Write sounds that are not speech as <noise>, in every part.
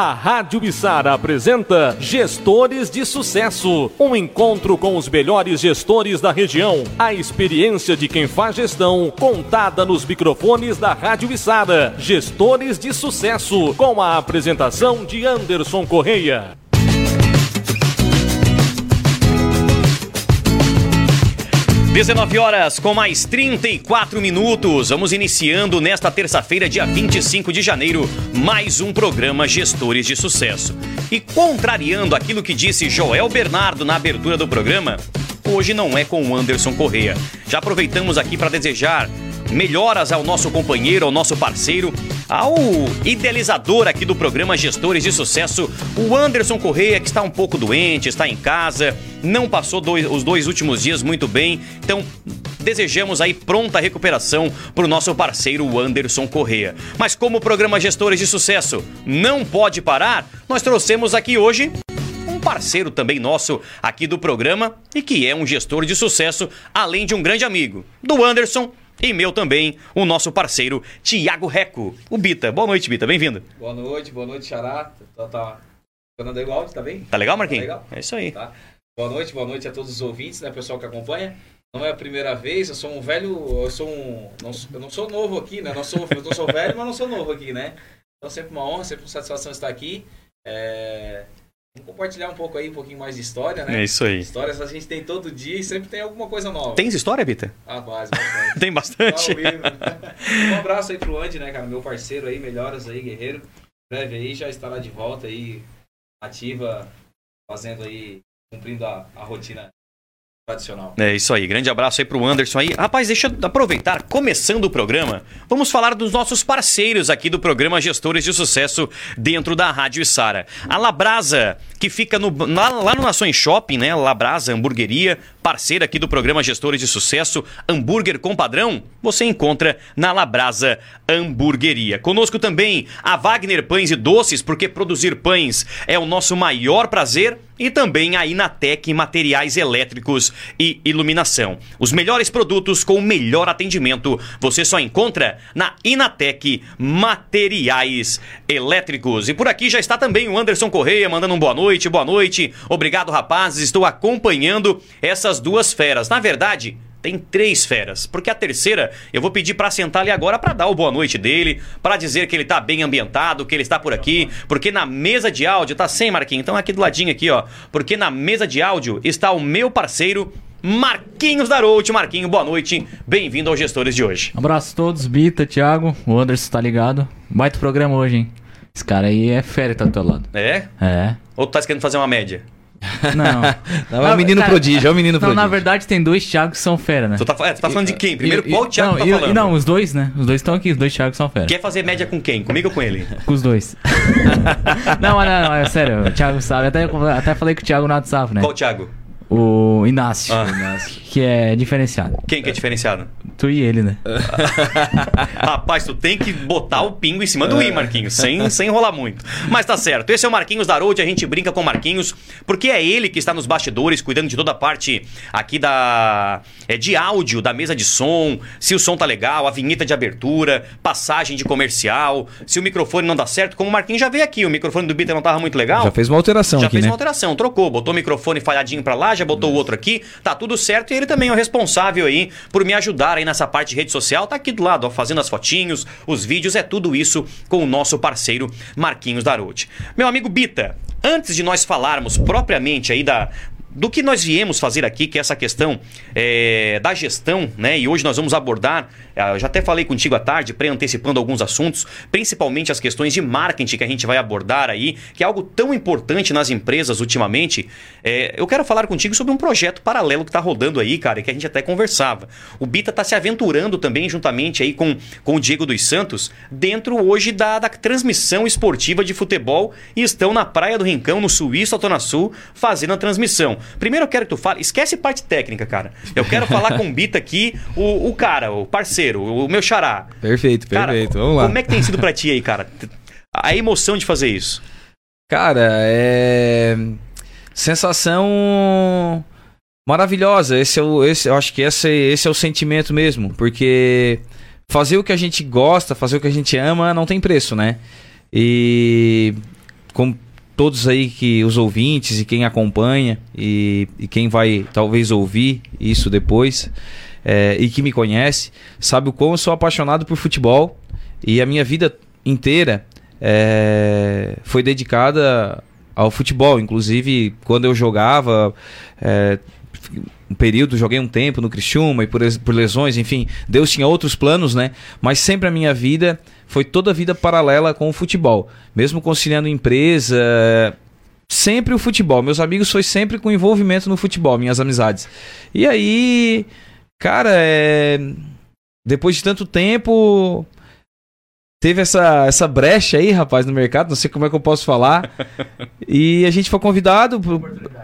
A Rádio Bissara apresenta Gestores de Sucesso, um encontro com os melhores gestores da região. A experiência de quem faz gestão, contada nos microfones da Rádio Bissara. Gestores de Sucesso, com a apresentação de Anderson Correia. 19 horas com mais 34 minutos. Vamos iniciando nesta terça-feira, dia 25 de janeiro, mais um programa Gestores de Sucesso. E contrariando aquilo que disse Joel Bernardo na abertura do programa, hoje não é com o Anderson Correia. Já aproveitamos aqui para desejar melhoras ao nosso companheiro, ao nosso parceiro, ao idealizador aqui do programa Gestores de Sucesso, o Anderson Correia, que está um pouco doente, está em casa, não passou dois, os dois últimos dias muito bem. Então, desejamos aí pronta recuperação para o nosso parceiro Anderson Correia. Mas como o programa Gestores de Sucesso não pode parar, nós trouxemos aqui hoje um parceiro também nosso aqui do programa e que é um gestor de sucesso, além de um grande amigo do Anderson e meu também, o nosso parceiro Tiago Reco, o Bita. Boa noite, Bita, bem-vindo. Boa noite, boa noite, Xará. Tá, tá funcionando aí o áudio, tá bem? Tá legal, Marquinhos? Tá legal? É isso aí. Tá. Boa noite, boa noite a todos os ouvintes, né, pessoal que acompanha. Não é a primeira vez, eu sou um velho, eu sou um, não, eu não sou novo aqui, né? Não sou, eu não sou velho, mas não sou novo aqui, né? Então sempre uma honra, sempre uma satisfação estar aqui. É... Vamos compartilhar um pouco aí, um pouquinho mais de história, né? É isso aí. Histórias a gente tem todo dia e sempre tem alguma coisa nova. Tens história, Bita? Ah, base, bastante. <laughs> Tem bastante. <laughs> um abraço aí pro Andy, né, cara? Meu parceiro aí, melhoras aí, guerreiro. Breve aí, já estará de volta aí, ativa, fazendo aí, cumprindo a, a rotina tradicional. É isso aí, grande abraço aí pro Anderson aí. Rapaz, deixa eu aproveitar, começando o programa, vamos falar dos nossos parceiros aqui do programa Gestores de Sucesso dentro da Rádio Sara. A Labrasa, que fica no, lá, no Nações Shopping, né? Labrasa Hamburgueria, parceira aqui do programa Gestores de Sucesso, hambúrguer com padrão, você encontra na Labrasa Hamburgueria. Conosco também a Wagner Pães e Doces, porque produzir pães é o nosso maior prazer, e também a Inatec Materiais Elétricos e Iluminação. Os melhores produtos com o melhor atendimento você só encontra na Inatec Materiais Elétricos. E por aqui já está também o Anderson Correia mandando um boa noite, boa noite. Obrigado, rapazes. Estou acompanhando essas duas feras. Na verdade, tem três feras, porque a terceira eu vou pedir para sentar ali agora para dar o boa noite dele, para dizer que ele tá bem ambientado, que ele está por aqui, porque na mesa de áudio tá sem Marquinhos, então aqui do ladinho aqui, ó, porque na mesa de áudio está o meu parceiro Marquinhos Darout. Marquinho, boa noite. Bem-vindo aos Gestores de hoje. Abraço a todos, Bita, Thiago, o Anderson tá ligado. Baita programa hoje, hein? Esse cara aí é fera tá do teu lado. É? É. Ou tu tá querendo fazer uma média? Não. <laughs> Não, é o menino cara, prodígio, é o menino Não, prodígio. na verdade tem dois Thiagos que são fera, né? Tu tá, é, tu tá falando de quem? Primeiro, E- qual e- Thiago não, tá e- falando? e Não, os dois, né? Os dois estão aqui, os dois Thiagos são fera. Quer fazer média com quem? Comigo ou com ele? Com os dois. <laughs> não, não, não, é sério, o Thiago sabe. Até, até falei com o Thiago no WhatsApp, né? Qual Thiago? O Inácio. Ah. Que é diferenciado. Quem que é diferenciado? Tu e ele, né? <laughs> Rapaz, tu tem que botar o pingo em cima do i, Marquinhos, sem, sem enrolar muito. Mas tá certo. Esse é o Marquinhos Darold, a gente brinca com o Marquinhos, porque é ele que está nos bastidores, cuidando de toda a parte aqui da é, de áudio, da mesa de som, se o som tá legal, a vinheta de abertura, passagem de comercial, se o microfone não dá certo, como o Marquinhos já veio aqui, o microfone do Bita não tava muito legal. Já fez uma alteração Já aqui, fez né? uma alteração, trocou, botou o microfone falhadinho pra lá, já botou o outro aqui, tá tudo certo e ele também é o responsável aí por me ajudar aí nessa parte de rede social, tá aqui do lado, ó, fazendo as fotinhos, os vídeos, é tudo isso com o nosso parceiro Marquinhos Darote. Meu amigo Bita, antes de nós falarmos propriamente aí da do que nós viemos fazer aqui, que é essa questão é, da gestão, né? E hoje nós vamos abordar, é, eu já até falei contigo à tarde, pré-antecipando alguns assuntos, principalmente as questões de marketing que a gente vai abordar aí, que é algo tão importante nas empresas ultimamente. É, eu quero falar contigo sobre um projeto paralelo que está rodando aí, cara, que a gente até conversava. O Bita está se aventurando também, juntamente aí com, com o Diego dos Santos, dentro hoje da, da transmissão esportiva de futebol e estão na Praia do Rincão, no Suíço, Altona Sul, fazendo a transmissão. Primeiro eu quero que tu fale, esquece parte técnica, cara. Eu quero falar com o Bita aqui, o, o cara, o parceiro, o meu xará. Perfeito, Cara, perfeito. Vamos lá. Como é que tem sido pra ti aí, cara? A emoção de fazer isso. Cara, é. Sensação maravilhosa. Esse é o, esse, eu acho que esse, esse é o sentimento mesmo. Porque fazer o que a gente gosta, fazer o que a gente ama, não tem preço, né? E como todos aí que os ouvintes e quem acompanha e, e quem vai talvez ouvir isso depois é, e que me conhece, sabe o quão eu sou apaixonado por futebol e a minha vida inteira é, foi dedicada ao futebol. Inclusive, quando eu jogava, é, um período, joguei um tempo no Criciúma e por, por lesões, enfim, Deus tinha outros planos, né? Mas sempre a minha vida foi toda a vida paralela com o futebol. Mesmo conciliando empresa, sempre o futebol. Meus amigos foi sempre com envolvimento no futebol, minhas amizades. E aí, cara, é... depois de tanto tempo, teve essa, essa brecha aí, rapaz, no mercado, não sei como é que eu posso falar. <laughs> e a gente foi convidado.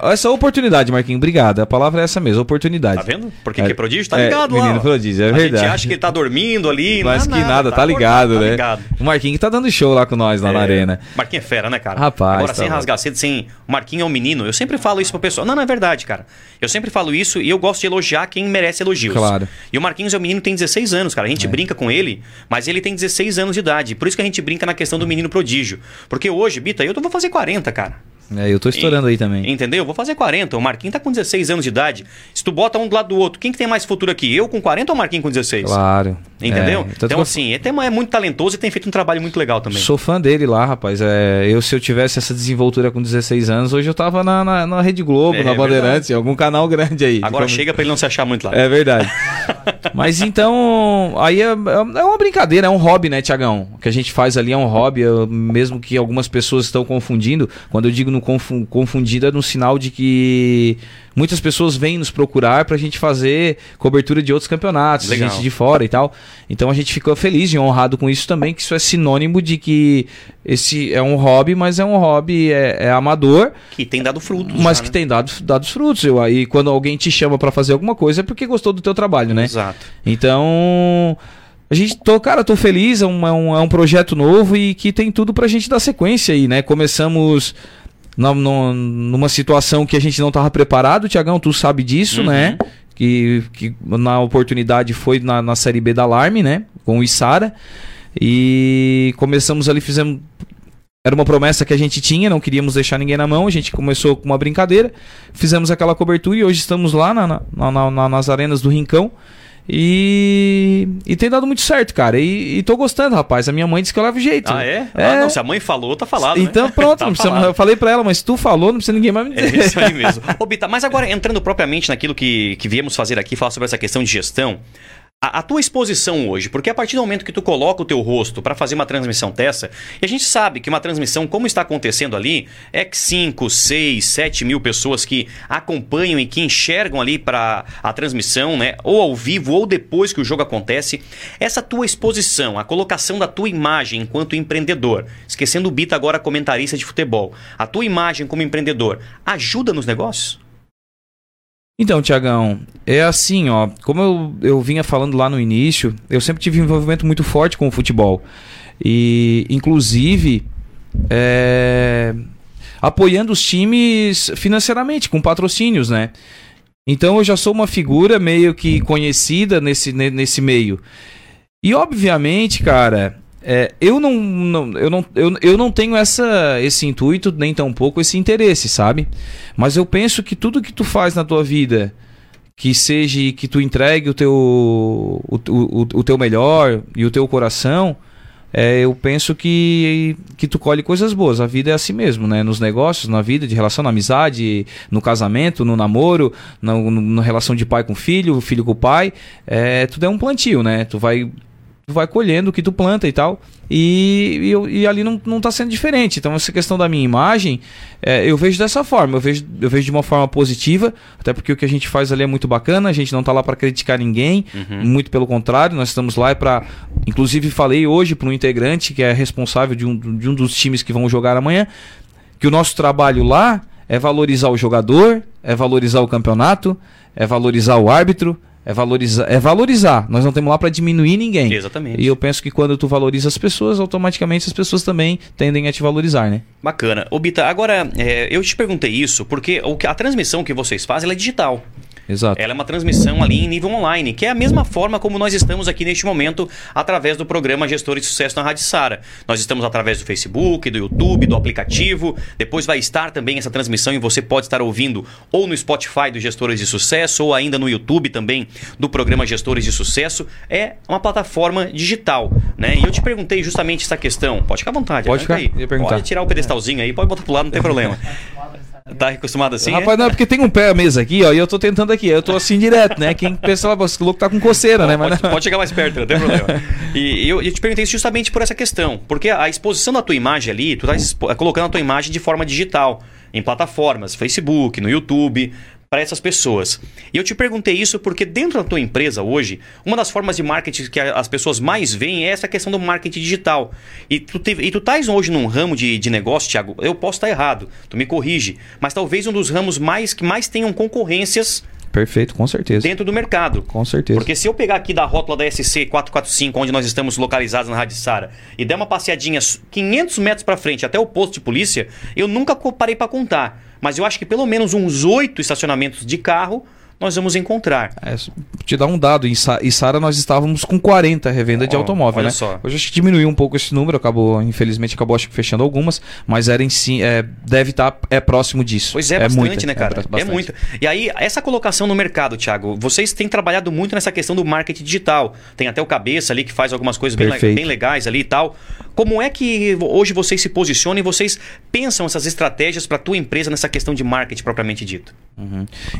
Essa oportunidade, Marquinhos, obrigado. A palavra é essa mesmo, oportunidade. Tá vendo? Porque É, que é prodígio? Tá é, ligado menino lá. ó. prodígio, é a verdade. gente acha que ele tá dormindo ali. Mas não, que nada, tá acordado, ligado, tá né? ligado. O Marquinhos que tá dando show lá com nós lá na É, arena. Marquinhos é fera, né, cara? Rapaz, Agora, tá sem rasgar cedo, sem. O Marquinhos é um menino. Eu sempre falo isso pro pessoal. Não, não é verdade, cara. Eu sempre falo isso e eu gosto de elogiar quem merece elogios. Claro. É. E o Marquinhos é um menino que tem 16 anos, cara. A gente brinca com ele, mas ele tem 16 anos de Por isso que a gente brinca na questão do menino prodígio. Porque hoje, Bita, eu vou fazer 40, cara. É, eu tô estourando aí também. Entendeu? Vou fazer 40. O Marquinhos tá com 16 anos de idade. Se tu bota um do lado do outro, quem que tem mais futuro aqui? Eu com 40 ou o Marquinhos com 16? Claro. Entendeu? É, então, eu assim, ele é muito talentoso e tem feito um trabalho muito legal também. Sou fã dele lá, rapaz. É, eu, se eu tivesse essa desenvoltura com 16 anos, hoje eu tava na, na, na Rede Globo, É, na é Bandeirantes, em algum canal grande aí. Agora Como- chega pra ele não se achar muito lá. É verdade. <laughs> Mas então, aí é, é uma brincadeira, é um hobby, né, Tiagão? O que a gente faz ali é um hobby, mesmo que algumas pessoas estão confundindo. Quando eu digo no confu- confundido, é no sinal de que muitas pessoas vêm nos procurar pra gente fazer cobertura de outros campeonatos, Legal. gente de fora e tal. Então a gente ficou feliz e honrado com isso também, que isso é sinônimo de que esse é um hobby, mas é um hobby é, é amador, Que tem dado frutos. mas já, que né? tem dado, dado os frutos. Eu, aí quando alguém te chama pra fazer alguma coisa é porque gostou do teu trabalho, né? Exato. Então, a gente tô, cara, tô feliz, é um, é um, é um projeto novo e que tem tudo pra gente dar sequência aí, né? Começamos na- no- numa situação que a gente não tava preparado, Tiagão, tu sabe disso, Uhum. né? Que, que na oportunidade foi na, na Série B da Alarme, né? Com o Isara. E começamos ali, fizemos. Era uma promessa que a gente tinha, não queríamos deixar ninguém na mão. A gente começou com uma brincadeira, fizemos aquela cobertura e hoje estamos lá na- na- na- nas arenas do Rincão. E, e tem dado muito certo, cara. E, e tô gostando, rapaz. A minha mãe disse que eu levo jeito. Ah, é? É. Ah, não, se a mãe falou, tá falado. né? Então pronto, <laughs> Tá não precisa, falado. eu falei pra ela, mas se tu falou, não precisa ninguém mais me É dizer. isso aí mesmo. <laughs> Ô, Bita, mas agora entrando propriamente naquilo que, que viemos fazer aqui, falar sobre essa questão de gestão, a, a tua exposição hoje, porque a partir do momento que tu coloca o teu rosto para fazer uma transmissão dessa, e a gente sabe que uma transmissão, como está acontecendo ali, é que 5, 6, 7 mil pessoas que acompanham e que enxergam ali para a transmissão, né? Ou ao vivo, ou depois que o jogo acontece. Essa tua exposição, a colocação da tua imagem enquanto empreendedor, esquecendo o Bita agora comentarista de futebol, a tua imagem como empreendedor, ajuda nos negócios? Então, Tiagão, é assim, ó. Como eu, eu vinha falando lá no início, eu sempre tive um envolvimento muito forte com o futebol. E, inclusive, é, apoiando os times financeiramente, com patrocínios, né? Então eu já sou uma figura meio que conhecida nesse, ne- nesse meio. E obviamente, cara, é, eu, não, não- eu, não, eu, eu não tenho essa, esse intuito, nem tampouco esse interesse, sabe? Mas eu penso que tudo que tu faz na tua vida, que seja que tu entregue o teu, o, o, o teu melhor e o teu coração, é, eu penso que, que tu colhe coisas boas. A vida é assim mesmo, né? Nos negócios, na vida, de relação, na amizade, no casamento, no namoro, na, na relação de pai com filho, filho com pai. É, tudo é um plantio, né? Tu vai tu vai colhendo o que tu planta e tal. E, e, e ali não, não tá sendo diferente. Então, essa questão da minha imagem, é, eu vejo dessa forma. Eu vejo, eu vejo de uma forma positiva, até porque o que a gente faz ali é muito bacana. A gente não tá lá para criticar ninguém, muito pelo contrário, nós estamos lá para. Inclusive, falei hoje para um integrante que é responsável de um, de um dos times que vão jogar amanhã, que o nosso trabalho lá é valorizar o jogador, é valorizar o campeonato, é valorizar o árbitro, é valorizar, é valorizar. Nós não estamos lá para diminuir ninguém. Exatamente. E eu penso que quando tu valoriza as pessoas, automaticamente as pessoas também tendem a te valorizar, né? Bacana. Ô, Bita, agora, é, eu te perguntei isso porque a transmissão que vocês fazem é digital. Exato. Ela é uma transmissão ali em nível online, que é a mesma forma como nós estamos aqui neste momento através do programa Gestores de Sucesso na Rádio Sara. Nós estamos através do Facebook, do YouTube, do aplicativo. Depois vai estar também essa transmissão e você pode estar ouvindo ou no Spotify do Gestores de Sucesso ou ainda no YouTube também do programa Gestores de Sucesso. É uma plataforma digital, né? E eu te perguntei justamente essa questão. Pode ficar à vontade. Pode ficar, aí. Pode tirar o pedestalzinho aí, pode botar pro lado, não tem problema. <laughs> Tá acostumado assim? Rapaz, é? não, é porque tem um pé a mesa aqui, ó, e eu tô tentando aqui. Eu tô assim direto, né? Quem pensa lá, esse louco tá com coceira, né? Mas Pode, pode chegar mais perto, não tem problema. E eu, eu te perguntei isso justamente por essa questão. Porque a exposição da tua imagem ali, tu tá expo- colocando a tua imagem de forma digital, em plataformas, Facebook, no YouTube, para essas pessoas. E eu te perguntei isso porque dentro da tua empresa hoje, uma das formas de marketing que as pessoas mais veem é essa questão do marketing digital. E tu, teve, e tu estás hoje num ramo de, de negócio, Thiago, eu posso estar errado, tu me corrige, mas talvez um dos ramos mais que mais tenham concorrências Perfeito, com certeza. dentro do mercado. Com certeza. Porque se eu pegar aqui da rótula da SC 445, onde nós estamos localizados na Rádio Sara, e der uma passeadinha 500 metros para frente até o posto de polícia, eu nunca parei para contar. Mas eu acho que pelo menos uns oito estacionamentos de carro nós vamos encontrar. É, te dar um dado, em Sa- em Sara nós estávamos com 40 revenda de automóvel, olha né? só. Hoje acho que diminuiu um pouco esse número, acabou, infelizmente, acabou acho que fechando algumas, mas era em si, é, deve estar é próximo disso. Pois é, bastante, muita, né, cara? É, bastante. muito. E aí, essa colocação no mercado, Thiago, vocês têm trabalhado muito nessa questão do marketing digital. Tem até o Cabeça ali que faz algumas coisas bem, bem legais ali e tal. Como é que hoje vocês se posicionam e vocês pensam essas estratégias para tua empresa nessa questão de marketing propriamente dito?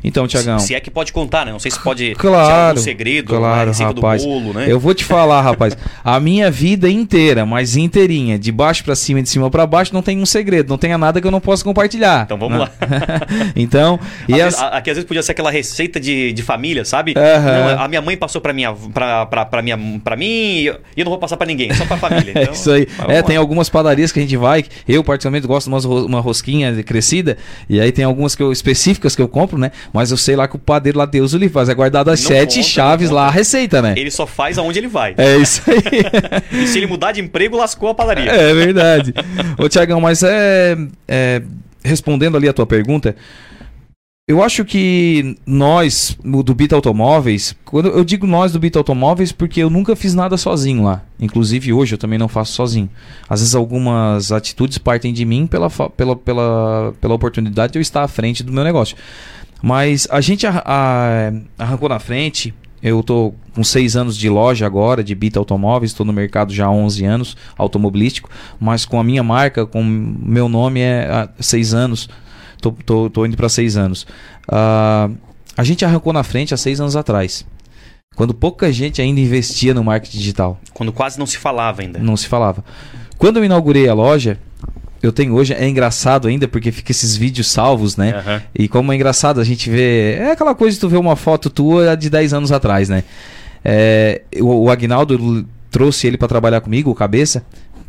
Então, Tiagão. Se é que pode contar, né? Não sei se pode <laughs> se é Claro, algum segredo, a claro, receita rapaz. do bolo, né? Eu vou te falar, rapaz. A minha vida inteira, mas inteirinha, de baixo pra cima e de cima pra baixo, não tem um segredo, não tenha nada que eu não possa compartilhar. Então vamos Né? lá. <laughs> então, e Às as- vezes- Aqui às vezes podia ser aquela receita de, de família, sabe? Aham. Não, a minha mãe passou pra, minha, pra, pra, pra, minha, pra mim e eu não vou passar pra ninguém, só pra família. <laughs> É Então, isso aí. É, lá. tem algumas padarias que a gente vai. Eu, particularmente, gosto de umas ro- uma rosquinha crescida. E aí tem algumas que eu, específicas que eu compro, né? Mas eu sei lá que o padeiro lá, Deus o livre, faz. É guardado as sete conta, chaves lá, a receita, né? Ele só faz aonde ele vai. É isso aí. <laughs> E se ele mudar de emprego, lascou a padaria. É verdade. Ô, Tiagão, mas é, é, Respondendo ali a tua pergunta, eu acho que nós, do Bita Automóveis, quando eu digo nós do Bita Automóveis, porque eu nunca fiz nada sozinho lá. Inclusive hoje eu também não faço sozinho. Às vezes algumas atitudes partem de mim pela, pela, pela, pela oportunidade de eu estar à frente do meu negócio. Mas a gente arra- a- arrancou na frente. Eu tô com seis anos de loja agora, de Bita Automóveis, estou no mercado já há 11 anos, automobilístico, mas com a minha marca, com meu nome é há seis anos, tô, tô, tô indo para seis anos. Ah, a gente arrancou na frente há seis anos atrás, quando pouca gente ainda investia no marketing digital Quando quase não se falava ainda. não se falava. Quando eu inaugurei a loja, eu tenho hoje, é engraçado ainda porque fica esses vídeos salvos, né? Aham. E como é engraçado a gente vê. É aquela coisa de tu ver uma foto tua de 10 anos atrás, né? É, o, o Agnaldo trouxe ele para trabalhar comigo, o Cabeça.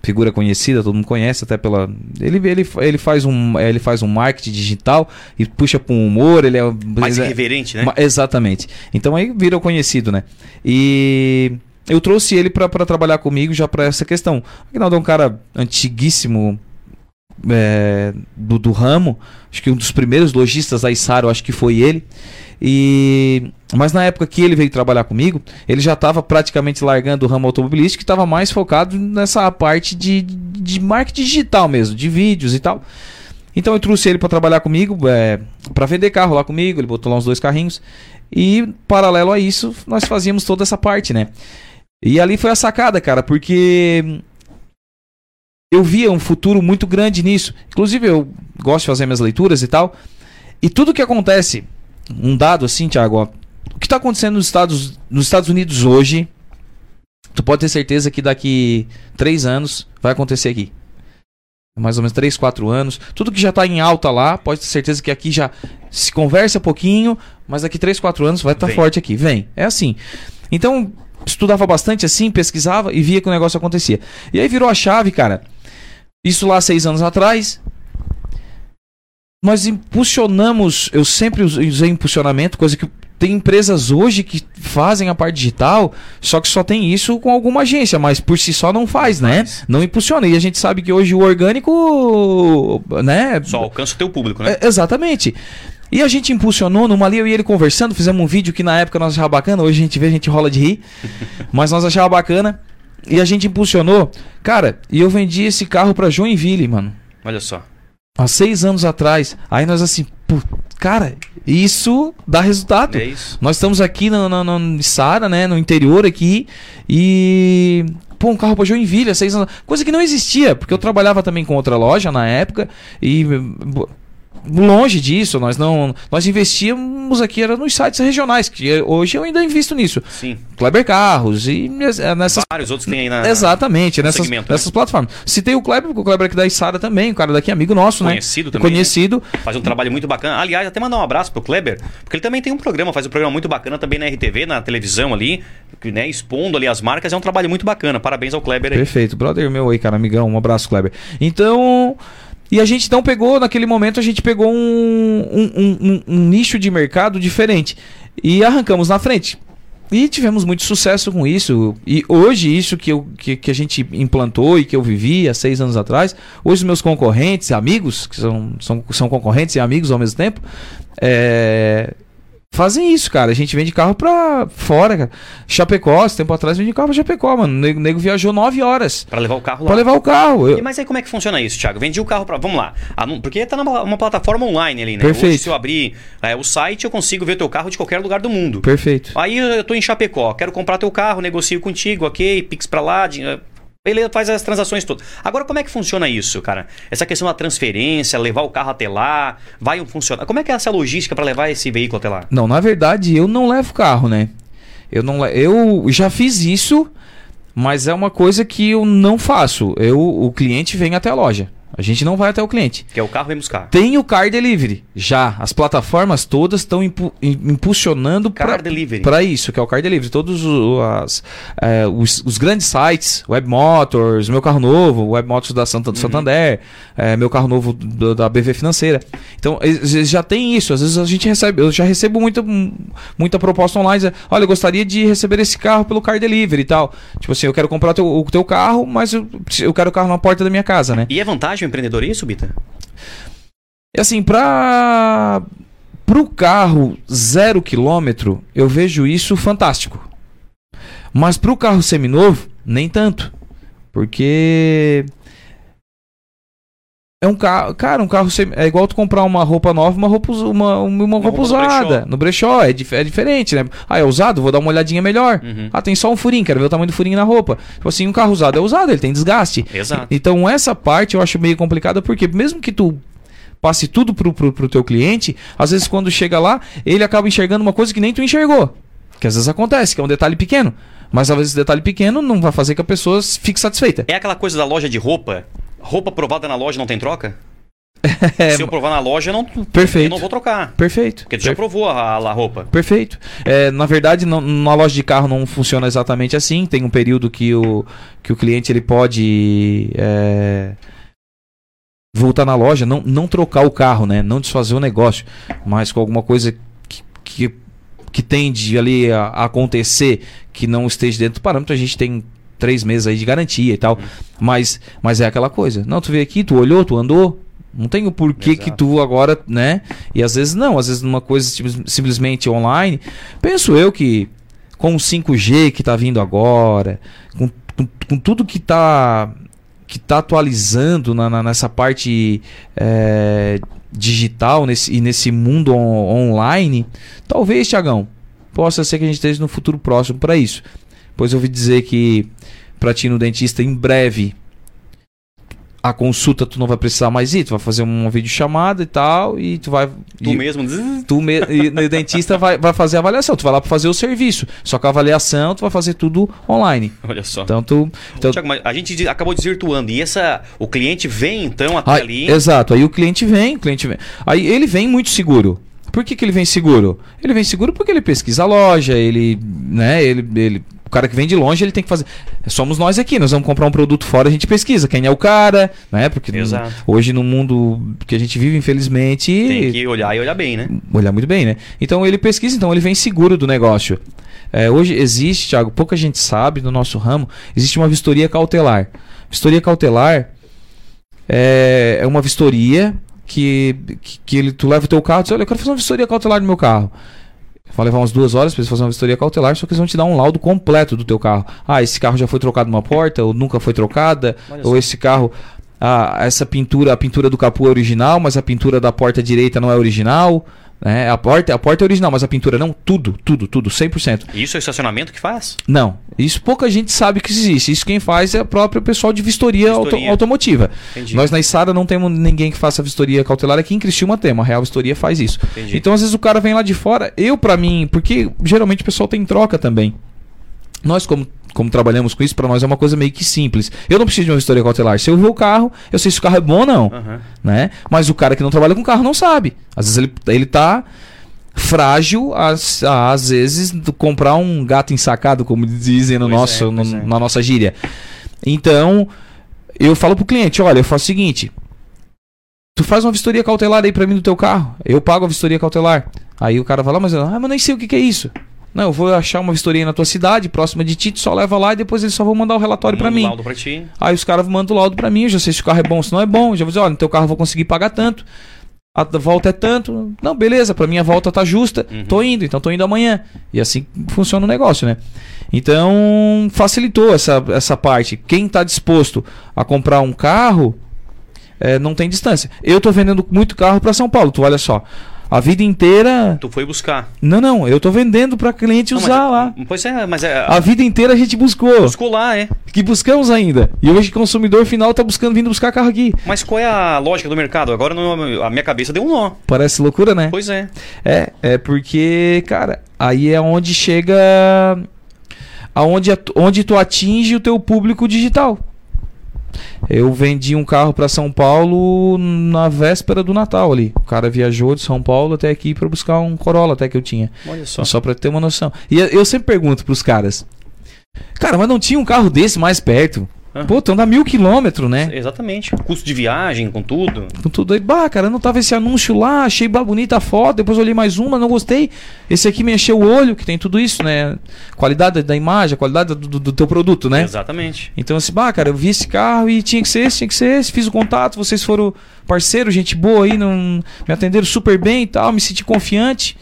Figura conhecida, todo mundo conhece, até pela. Ele, ele, ele, faz, um, ele faz um marketing digital e puxa para um humor. Ele é. Mais é- irreverente, né? Exatamente. Então aí virou conhecido, né? E eu trouxe ele pra pra trabalhar comigo já pra essa questão. O Aguinaldo é um cara antiguíssimo é, do, do ramo. Acho que um dos primeiros lojistas da Isara, eu acho que foi ele. E mas na época que ele veio trabalhar comigo, ele já estava praticamente largando o ramo automobilístico estava mais focado nessa parte de, de marketing digital mesmo, de vídeos e tal. Então eu trouxe ele para trabalhar comigo, é, para vender carro lá comigo, ele botou lá uns dois carrinhos. E paralelo a isso, nós fazíamos toda essa parte, né? E ali foi a sacada, cara, porque eu via um futuro muito grande nisso. Inclusive eu gosto de fazer minhas leituras e tal. E tudo que acontece, um dado assim, Thiago, ó, o que está acontecendo nos Estados, nos Estados Unidos hoje, tu pode ter certeza que daqui três anos vai acontecer aqui mais ou menos 3, 4 anos. Tudo que já está em alta lá, pode ter certeza que aqui já se conversa pouquinho, mas daqui 3, 4 anos vai estar Vem. forte aqui. Vem. É assim. Então, estudava bastante assim, pesquisava e via que o negócio acontecia. E aí virou a chave, cara. Isso lá seis anos atrás. Nós impulsionamos, eu sempre us- usei impulsionamento, coisa que tem empresas hoje que fazem a parte digital, só que só tem isso com alguma agência, mas por si só não faz, né? Não impulsiona. E a gente sabe que hoje o orgânico, né? Só alcança o teu público, né? É, exatamente. E a gente impulsionou numa ali, eu e ele conversando, fizemos um vídeo que na época nós achava bacana, hoje a gente vê, a gente rola de rir, <laughs> mas nós achava bacana. E a gente impulsionou. Cara, e eu vendi esse carro pra Joinville, mano. Olha só. Há seis anos atrás. Aí nós assim, pô, cara, isso dá resultado. É isso. Nós estamos aqui no, no Sara, né? No interior aqui. E. Pô, um carro pra Joinville há seis anos. Coisa que não existia, porque eu trabalhava também com outra loja na época. E. Longe disso, nós não. Nós investíamos aqui era nos sites regionais, que hoje eu ainda invisto nisso. Sim. Kleber Carros e eh, nessas Vários outros tem aí na. Exatamente, nessas, segmento, né? nessas plataformas. Citei o Kleber, porque o Kleber aqui da Isara também, o cara daqui é amigo nosso, Conhecido né? também, Conhecido. Faz um trabalho muito bacana. Aliás, até mandar um abraço pro Kleber, porque ele também tem um programa, faz um programa muito bacana também na RTV, na televisão ali, né, expondo ali as marcas. É um trabalho muito bacana. Parabéns ao Kleber aí. Perfeito, brother meu aí, cara, amigão, um abraço, Kleber. Então, e a gente então pegou, naquele momento, a gente pegou um, um, um- um- nicho de mercado diferente e arrancamos na frente. E tivemos muito sucesso com isso. E hoje, isso que, eu, que, que a gente implantou e que eu vivi há seis anos atrás, hoje os meus concorrentes, amigos, que são, são, são concorrentes e amigos ao mesmo tempo, é, fazem isso, cara. A gente vende carro pra fora, cara. Chapecó, esse tempo atrás, vendi carro pra Chapecó, mano. O nego, nego viajou nove horas Pra levar o carro lá. pra levar o carro. Eu- E, Mas aí como é que funciona isso, Thiago? Vendi o carro pra. Vamos lá. Anun- Porque tá numa uma plataforma online ali, né? Perfeito. Hoje, se eu abrir é, o site, eu consigo ver teu carro de qualquer lugar do mundo. Perfeito. Aí eu tô em Chapecó, quero comprar teu carro, negocio contigo, ok, Pix pra lá, beleza, faz as transações todas. Agora, como é que funciona isso, cara? Essa questão da transferência, levar o carro até lá, vai funcionar? Como é que é essa logística pra levar esse veículo até lá? Não, na verdade, eu não levo carro, né? Eu não eu já fiz isso, mas é uma coisa que eu não faço. Eu o cliente vem até a loja. A gente não vai até o cliente. Que é o carro vem buscar. Tem o car delivery. Já as plataformas todas estão impu- im- impulsionando para delivery. para isso, que é o car delivery. Todos o- as, é, os, os grandes sites, Web Motors, meu carro novo, Web Motors da Santa, do Santander, é, meu carro novo do- da BV Financeira. Então eles já tem isso. Às vezes a gente recebe, eu já recebo muita muita proposta online. Olha, eu gostaria de receber esse carro pelo car delivery e tal. Tipo assim, eu quero comprar teu- o teu carro, mas eu, eu quero o carro na porta da minha casa, né? E é vantagem o empreendedor isso, Bita? E assim, pra. Pro carro zero quilômetro, eu vejo isso fantástico. Mas pro carro seminovo, nem tanto. Porque. É um carro. Cara, um carro semi... É igual tu comprar uma roupa nova, uma roupa, uma, uma, uma roupa usada. brechó. No brechó, é, dif- é diferente, né? Ah, é usado? Vou dar uma olhadinha melhor. Uhum. Ah, tem só um furinho, quero ver o tamanho do furinho na roupa. Tipo assim, um carro usado é usado, ele tem desgaste. Exato. Então essa parte eu acho meio complicada porque mesmo que tu passe tudo pro, pro, pro teu cliente, às vezes quando chega lá, ele acaba enxergando uma coisa que nem tu enxergou. Que às vezes acontece, que é um detalhe pequeno. Mas às vezes esse detalhe pequeno não vai fazer que a pessoa fique satisfeita. É aquela coisa da loja de roupa? Roupa provada na loja não tem troca? <laughs> É, Se eu provar na loja, eu não, Perfeito. eu não vou trocar. Perfeito. Porque tu já provou a, a roupa. Perfeito. É, na verdade, não- numa loja de carro não funciona exatamente assim. Tem um período que o, que o cliente ele pode é, voltar na loja, não, não trocar o carro, né? Não desfazer o negócio, mas com alguma coisa que, que, que tende ali a, a acontecer que não esteja dentro do parâmetro, a gente tem três meses aí de garantia e tal. Mas, mas é aquela coisa. Não, tu veio aqui, tu olhou, tu andou. Não tem o porquê Exato. que tu agora, né? E às vezes não, às vezes numa coisa tipo, simplesmente online. Penso eu que com o 5G que tá vindo agora, com, com, com tudo que tá que tá atualizando na, na- nessa parte é, digital nesse, e nesse mundo on- online, talvez, Tiagão, possa ser que a gente esteja no futuro próximo para isso. Pois eu ouvi dizer que para ti no dentista em breve a consulta tu não vai precisar mais ir, tu vai fazer uma videochamada e tal e tu vai Tu e- mesmo. Tu me... e o dentista vai, vai fazer a avaliação. Tu vai lá para fazer o serviço. Só que a avaliação tu vai fazer tudo online. Olha só. Então tu. Então... Tiago, mas a gente acabou desvirtuando. E essa. O cliente vem então até Aí- ali. Exato. Aí o cliente vem, o cliente vem. Aí ele vem muito seguro. Por que, que ele vem seguro? Ele vem seguro porque ele pesquisa a loja, ele, né, ele, ele, o cara que vem de longe, ele tem que fazer. Somos nós aqui, nós vamos comprar um produto fora, a gente pesquisa quem é o cara, né? Porque no- Exato. hoje no mundo que a gente vive, infelizmente, Tem que olhar e olhar bem, né? olhar muito bem, né? Então ele pesquisa, então ele vem seguro do negócio. É, hoje existe, Thiago, pouca gente sabe do nosso ramo, existe uma vistoria cautelar. Vistoria cautelar é, é uma vistoria que, que, que ele, tu leva o teu carro e diz, olha, eu quero fazer uma vistoria cautelar no meu carro. Vai levar umas duas horas para eles fazerem uma vistoria cautelar, só que eles vão te dar um laudo completo do teu carro. Ah, esse carro já foi trocado uma porta, ou nunca foi trocada, Olha ou só. esse carro, ah, essa pintura, a pintura do capô é original, mas a pintura da porta direita não é original. Né? A, porta, a porta é original, mas a pintura não. Tudo, tudo, tudo, 100%. Isso é o estacionamento que faz? Não, isso pouca gente sabe que existe. Isso quem faz é o próprio pessoal de vistoria, auto- Vistoria. automotiva. Entendi. Nós na Isara não temos ninguém que faça vistoria cautelar. Aqui em Criciúma temos, a Real Vistoria faz isso. Entendi. Então às vezes o cara vem lá de fora, eu pra mim, porque geralmente o pessoal tem troca também. Nós como, como trabalhamos com isso, pra nós é uma coisa meio que simples. Eu não preciso de uma vistoria cautelar. Se eu ver o carro, eu sei se o carro é bom ou não, Aham. né? Mas o cara que não trabalha com carro não sabe. Às vezes ele, ele tá frágil às, a, às vezes do comprar um gato ensacado, como dizem no Pois nosso, é, no- é. na nossa gíria. Então, eu falo pro cliente, olha, eu faço o seguinte, tu faz uma vistoria cautelar aí pra mim no teu carro, eu pago a vistoria cautelar. Aí o cara fala, mas eu, ah, mas nem sei o que, que é isso. Não, eu vou achar uma vistoria na tua cidade, próxima de ti, tu só leva lá e depois eles só vão mandar o relatório pra Manda mim. um laudo pra ti. Aí os caras mandam o laudo pra mim, eu já sei se o carro é bom, se não é bom. Eu já vou dizer, olha, no teu carro eu vou conseguir pagar tanto. A volta é tanto. Não, beleza, pra mim a volta tá justa. Uhum. Tô indo, então tô indo amanhã. E assim funciona o negócio, né? Então, facilitou essa, essa parte. Quem tá disposto a comprar um carro, é, não tem distância. Eu tô vendendo muito carro pra São Paulo, tu olha só. A vida inteira. Tu foi buscar. Não, não, eu tô vendendo pra cliente Não, usar mas, lá. Pois é, mas é. A vida inteira a gente buscou. Buscou lá, é. Que buscamos ainda. E hoje o consumidor final tá buscando vindo buscar carro aqui. Mas qual é a lógica do mercado? Agora não- a minha cabeça deu um nó. Parece loucura, né? Pois é. É, é porque, cara, aí é onde chega. Aonde, onde tu atinge o teu público digital. Eu vendi um carro para São Paulo na véspera do Natal ali. O cara viajou de São Paulo até aqui para buscar um Corolla até que eu tinha. Olha só. Só pra ter uma noção. E eu sempre pergunto pros caras: Cara, mas não tinha um carro desse mais perto? Pô, então dá mil quilômetros, né? Exatamente. Custo de viagem, com tudo. Com tudo aí, bah, cara, não tava esse anúncio lá, achei bah, bonita a foto, depois olhei mais uma, não gostei. Esse aqui me encheu o olho, que tem tudo isso, né? Qualidade da imagem, a qualidade do, do- do teu produto, né? Exatamente. Então, assim, bah, cara, eu vi esse carro e tinha que ser esse, tinha que ser esse, fiz o contato, vocês foram parceiros, gente boa aí, não, me atenderam super bem e tal, me senti confiante.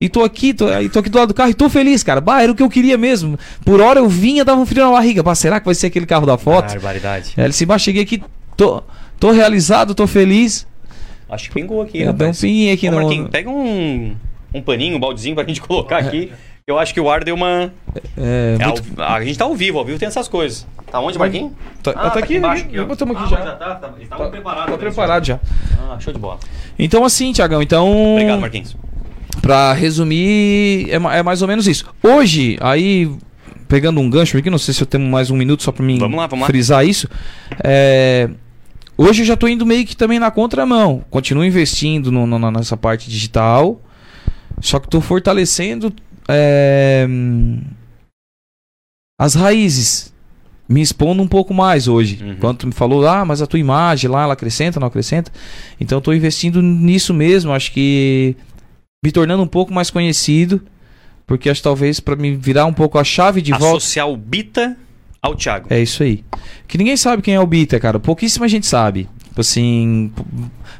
E tô aqui, tô, e tô aqui do lado do carro e tô feliz, cara. Bah, era o que eu queria mesmo. Por hora eu vinha, dava um frio na barriga. Bah, será que vai ser aquele carro da foto? Barbaridade. Aí ele disse, bah, cheguei aqui, tô, tô realizado, tô feliz. Acho que pingou aqui, Eu dei um rapaz. pinguinho aqui Ô. Marquinhos, pega um, um paninho, um baldezinho pra gente <laughs> colocar aqui. Eu acho que o ar deu uma. É, É, muito... ao- a gente tá ao vivo, ao vivo tem essas coisas. Tá onde, Marquinhos? Tá, Ah, tá aqui, embaixo, aqui, botamos aqui Ah, já. mas tá, tá, Tá- preparados. Tá isso. preparado já. Ah, show de bola. Então assim, Tiagão, então... Obrigado, Marquinhos. Pra resumir, é, é mais ou menos isso. Hoje, aí, pegando um gancho aqui, não sei se eu tenho mais um minuto só pra mim Vamos lá, vamos lá. frisar isso. É, hoje eu já tô indo meio que também na contramão. Continuo investindo no- no- nessa parte digital, só que tô fortalecendo é, as raízes. Me expondo um pouco mais hoje. Uhum. Me falou, ah, mas a tua imagem lá, ela acrescenta, não acrescenta. Então eu tô investindo nisso mesmo. Acho que me tornando um pouco mais conhecido. Porque acho talvez para me virar um pouco a chave de volta. Associar o Bita ao Thiago. É isso aí. Que ninguém sabe quem é o Bita, cara. Pouquíssima gente sabe. Tipo Assim.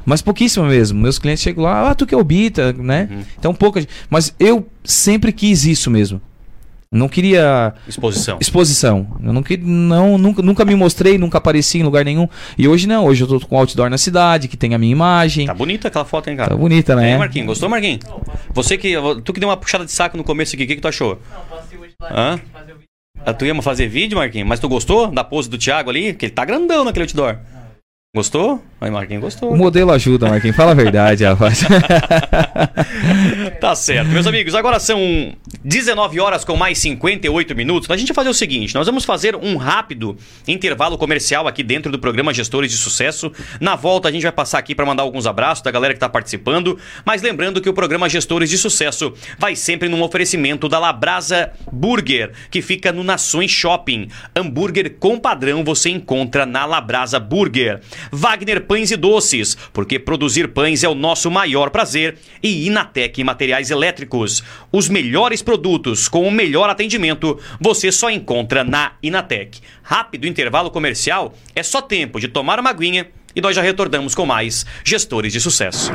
Mas pouquíssima mesmo. Meus clientes chegam lá, ah, tu que é o Bita, né? Uhum. Então pouca gente. Mas eu sempre quis isso mesmo. Não queria Exposição. exposição. Eu não, que- não nunca, nunca me mostrei, nunca apareci em lugar nenhum. E hoje não. Hoje eu tô com outdoor na cidade, que tem a minha imagem. Tá bonita aquela foto, hein, cara? Tá bonita, né? É, Marquinhos, gostou, Marquinhos? Você que. Tu que deu uma puxada de saco no começo aqui, o que, que tu achou? Não, passei hoje lá Hã? fazer o vídeo. Ah, Tu ia fazer vídeo, Marquinhos? Mas tu gostou da pose do Thiago ali? Que ele tá grandão naquele outdoor. Gostou? Aí, Marquinhos, gostou. O modelo ajuda, Marquinhos. Fala a verdade, rapaz. <laughs> Tá certo. Meus amigos, agora são 19 horas com mais 58 minutos. A gente vai fazer o seguinte: nós vamos fazer um rápido intervalo comercial aqui dentro do programa Gestores de Sucesso. Na volta, a gente vai passar aqui para mandar alguns abraços da galera que está participando. Mas lembrando que o programa Gestores de Sucesso vai sempre num oferecimento da Labrasa Burger, que fica no Nações Shopping. Hambúrguer com padrão você encontra na Labrasa Burger. Wagner Pães e Doces, porque produzir pães é o nosso maior prazer. E Inatec Materiais Elétricos. Os melhores produtos com o melhor atendimento você só encontra na Inatec. Rápido intervalo comercial é só tempo de tomar uma aguinha e nós já retornamos com mais gestores de sucesso.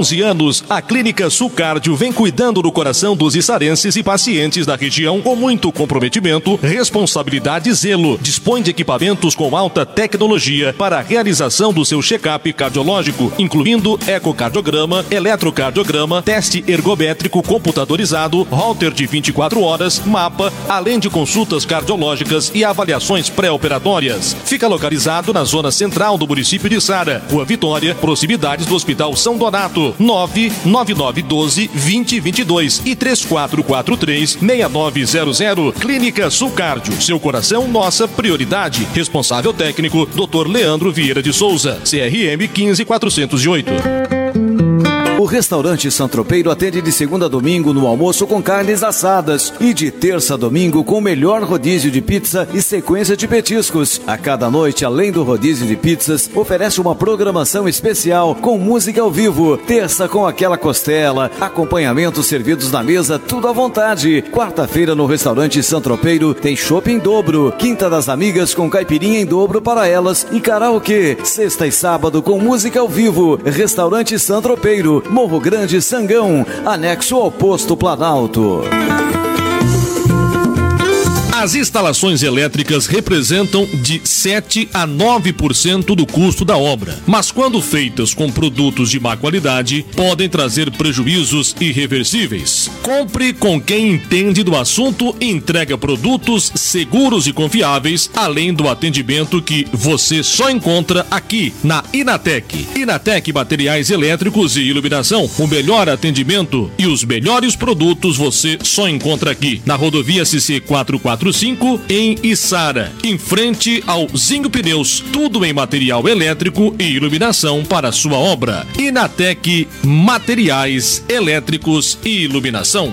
11 anos, a Clínica Sulcárdio vem cuidando do coração dos içarenses e pacientes da região com muito comprometimento, responsabilidade e zelo. Dispõe de equipamentos com alta tecnologia para a realização do seu check-up cardiológico, incluindo ecocardiograma, eletrocardiograma, teste ergométrico computadorizado, holter de 24 horas, mapa, além de consultas cardiológicas e avaliações pré-operatórias. Fica localizado na zona central do município de Sara, Rua Vitória, proximidades do Hospital São Donato. 99912 2022 e 3443 6900. Clínica Sulcárdio. Seu coração, nossa prioridade. Responsável técnico, Dr. Leandro Vieira de Souza. CRM 15408. O restaurante Santropeiro atende de segunda a domingo no almoço com carnes assadas e de terça a domingo com o melhor rodízio de pizza e sequência de petiscos. A cada noite, além do rodízio de pizzas, oferece uma programação especial com música ao vivo. Terça com aquela costela, acompanhamentos servidos na mesa, tudo à vontade. Quarta-feira no restaurante Santropeiro tem shopping dobro. Quinta das amigas com caipirinha em dobro para elas e karaokê. Sexta e sábado com música ao vivo. Restaurante Santropeiro. Morro Grande Sangão, anexo ao posto Planalto. As instalações elétricas representam de 7 a 9% do custo da obra, mas quando feitas com produtos de má qualidade, podem trazer prejuízos irreversíveis. Compre com quem entende do assunto e entrega produtos seguros e confiáveis, além do atendimento que você só encontra aqui na Inatec. Inatec Materiais Elétricos e Iluminação. O melhor atendimento e os melhores produtos você só encontra aqui na rodovia CC 445 em Içara, em frente ao Zinho Pneus. Tudo em material elétrico e iluminação para sua obra. Inatec Materiais Elétricos e Iluminação.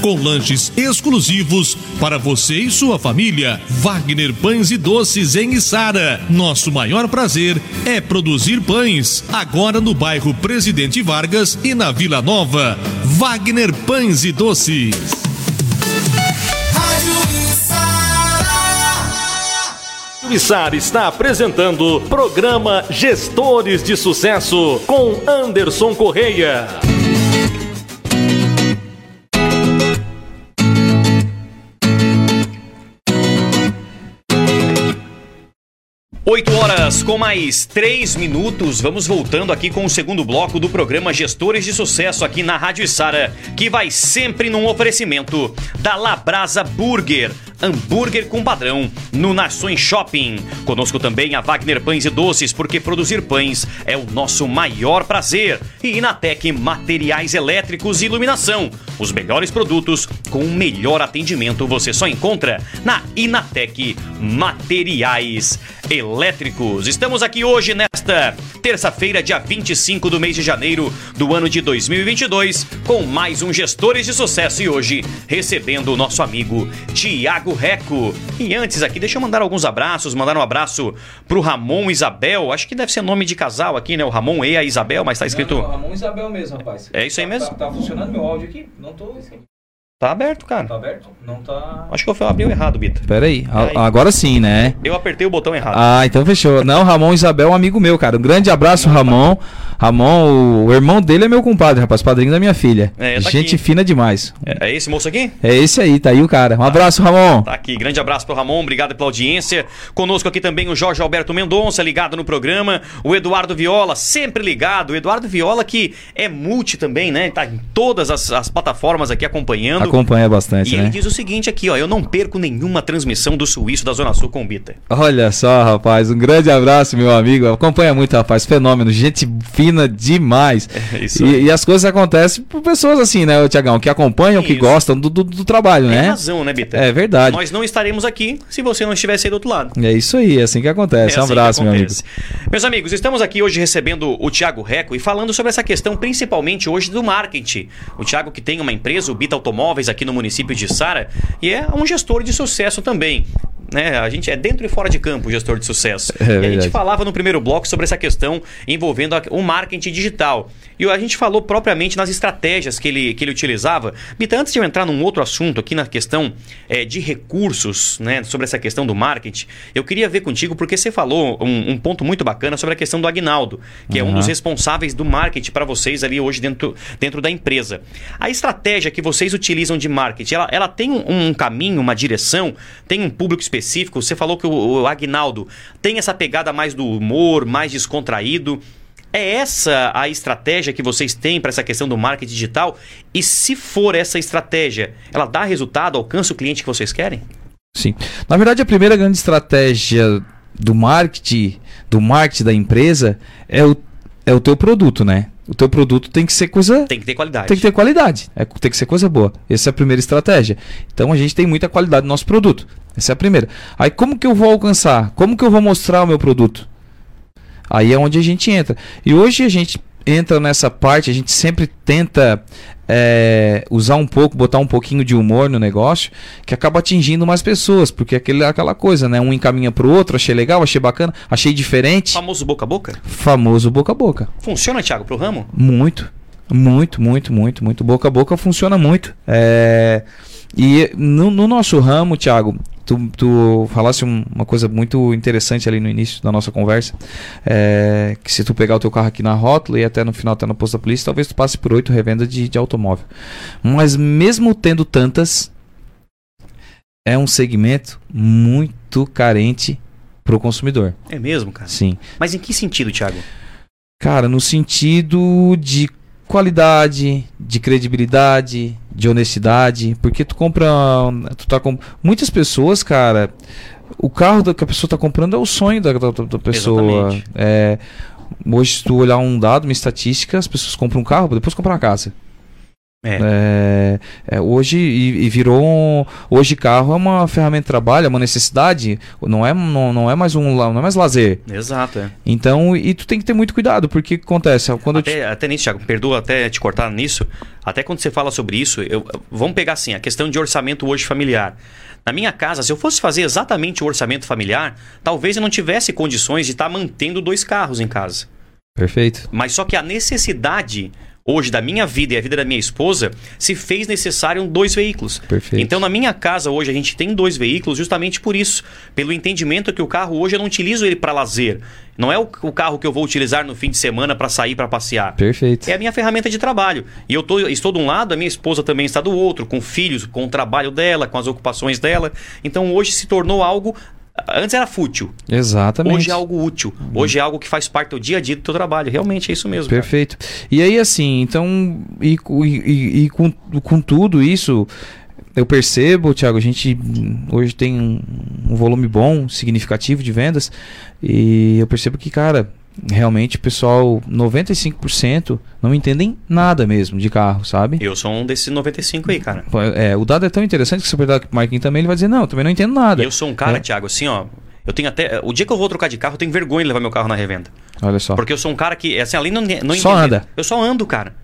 com lanches exclusivos para você e sua família. Wagner Pães e Doces em Içara. Nosso maior prazer é produzir pães. Agora no bairro Presidente Vargas e na Vila Nova. Wagner Pães e Doces. Içara está apresentando programa Gestores de Sucesso com Anderson Correia. 8 horas com mais 3 minutos. Vamos voltando aqui com o segundo bloco do programa Gestores de Sucesso aqui na Rádio Sara, que vai sempre num oferecimento da Labrasa Burger, hambúrguer com padrão, no Nações Shopping. Conosco também a Wagner Pães e Doces, porque produzir pães é o nosso maior prazer. E Inatec Materiais Elétricos e Iluminação. Os melhores produtos com o melhor atendimento você só encontra na Inatec Materiais Elétricos. Estamos aqui hoje nesta terça-feira, dia 25 do mês de janeiro do ano de 2022, com mais um Gestores de Sucesso e hoje recebendo o nosso amigo Tiago Reco. E antes aqui, deixa eu mandar alguns abraços, mandar um abraço pro Ramon Isabel, acho que deve ser nome de casal aqui, né? O Ramon e a Isabel, mas tá escrito... Não, não, Ramon Isabel mesmo, rapaz. É isso aí Tá- mesmo? Tá, tá funcionando meu áudio aqui? Não tô. Tá aberto, cara. Tá aberto? Não tá. Acho que eu abri o errado, Bita. Pera aí, Aí. agora sim, né? Eu apertei o botão errado. Ah, então fechou. Não, Ramon Isabel é um amigo meu, cara. Um grande abraço, Ramon. Ramon, o, o irmão dele é meu compadre, rapaz, padrinho da minha filha. É, tá Gente aqui. fina demais. É, é esse moço aqui? É esse aí, tá aí o cara. Um abraço, Ramon. Tá aqui, grande abraço pro Ramon, obrigado pela audiência. Conosco aqui também o Jorge Alberto Mendonça, ligado no programa. O Eduardo Viola, sempre ligado. O Eduardo Viola, que é multi também, né? Tá em todas as, as plataformas aqui acompanhando. Acompanha bastante, E ele né? diz o seguinte aqui, ó, eu não perco nenhuma transmissão do Suíço da Zona Sul com o Bita. Olha só, rapaz, um grande abraço, meu amigo. Acompanha muito, rapaz. Fenômeno, gente fina demais. <laughs> É isso e, e as coisas acontecem por pessoas assim, né, Tiagão? Que acompanham, que Isso. gostam do, do, do trabalho, Tem né? razão, né, Bita? É verdade. Nós não estaremos aqui se você não estivesse aí do outro lado. É isso aí, é assim que acontece. É um assim que abraço, meu amigo. Meus amigos, estamos aqui hoje recebendo o Thiago Reco e falando sobre essa questão, principalmente hoje do marketing. O Thiago que tem uma empresa, o Bita Automóveis, aqui no município de Sara, e é um gestor de sucesso também. Né? A gente é dentro e fora de campo o gestor de sucesso. É e a gente falava no primeiro bloco sobre essa questão envolvendo a- o marketing digital. E a gente falou propriamente nas estratégias que ele, que ele utilizava. Bita, antes de eu entrar num outro assunto aqui na questão eh, de recursos, né, sobre essa questão do marketing, eu queria ver contigo, porque você falou um, um ponto muito bacana sobre a questão do Agnaldo, que é um Uhum. dos responsáveis do marketing para vocês ali hoje dentro, dentro da empresa. A estratégia que vocês utilizam de marketing, ela, ela tem um, um caminho, uma direção, tem um público específico. Você falou que o, o Agnaldo tem essa pegada mais do humor, mais descontraído. É essa a estratégia que vocês têm para essa questão do marketing digital? E se for essa estratégia, ela dá resultado, alcança o cliente que vocês querem? Sim. Na verdade, a primeira grande estratégia do marketing, do marketing da empresa, é o, é o teu produto, né? O teu produto tem que ser coisa. Tem que ter qualidade. Tem que ter qualidade. É, tem que ser coisa boa. Essa é a primeira estratégia. Então a gente tem muita qualidade no nosso produto. Essa é a primeira. Aí como que eu vou alcançar? Como que eu vou mostrar o meu produto? Aí é onde a gente entra. E hoje a gente entra nessa parte, a gente sempre tenta é, usar um pouco, botar um pouquinho de humor no negócio, que acaba atingindo mais pessoas, porque é aquele, aquela coisa, né? Um encaminha pro outro, achei legal, achei bacana, achei diferente. Famoso boca a boca? Famoso boca a boca. Funciona, Thiago, pro ramo? Muito. Muito, muito, muito, muito. Boca a boca funciona muito. É, E no, no nosso ramo, Thiago, tu, tu falasse um- uma coisa muito interessante ali no início da nossa conversa. é, que se tu pegar o teu carro aqui na rótula e até no final até no posto da polícia, talvez tu passe por oito revendas de, de automóvel. Mas mesmo tendo tantas, é um segmento muito carente pro consumidor. É mesmo, cara? Sim. Mas em que sentido, Thiago? Cara, no sentido de qualidade, de credibilidade, de honestidade, porque tu compra, tu tá com muitas pessoas, cara, o carro que a pessoa tá comprando é o sonho da, da, da pessoa. É, hoje se tu olhar um dado, uma estatística, as pessoas compram um carro, depois comprar uma casa. É. É, é, hoje e, e virou um, hoje carro é uma ferramenta de trabalho, é uma necessidade, não é não, não é mais um não é mais lazer. Exato, é. Então, e tu tem que ter muito cuidado, porque o que acontece? Quando eu te- Até, até nisso, Thiago, perdoa até te cortar nisso. Até quando você fala sobre isso, eu, vamos pegar assim, a questão de orçamento hoje familiar. Na minha casa, se eu fosse fazer exatamente o orçamento familiar, talvez eu não tivesse condições de estar mantendo dois carros em casa. Perfeito. Mas só que a necessidade hoje da minha vida e a vida da minha esposa se fez necessário dois veículos. Perfeito. Então, na minha casa hoje a gente tem dois veículos justamente por isso, pelo entendimento que o carro hoje eu não utilizo ele para lazer. Não é o, o carro que eu vou utilizar no fim de semana para sair para passear. Perfeito. É a minha ferramenta de trabalho. E eu tô, estou de um lado, a minha esposa também está do outro, com filhos, com o trabalho dela, com as ocupações dela. Então hoje se tornou algo. Antes era fútil, Exatamente. hoje é algo útil. Hoje é algo que faz parte do dia a dia do teu trabalho. Realmente é isso mesmo. cara. Perfeito. E aí, assim, então, e, e- e- com, com tudo isso, eu percebo, Thiago, a gente hoje tem um, um volume bom, significativo de vendas, e eu percebo que, cara, realmente o pessoal, 95% não entendem nada mesmo de carro, sabe? Eu sou um desses 95 aí, cara. É, o dado é tão interessante que se você perguntar pro Marquinhos também, ele vai dizer, não, eu também não entendo nada. Eu sou um cara, É. Thiago, assim, ó. Eu tenho até. O dia que eu vou trocar de carro, eu tenho vergonha de levar meu carro na revenda. Olha só. Porque eu sou um cara que, assim, além não, não Só entender- anda. Eu só ando, cara.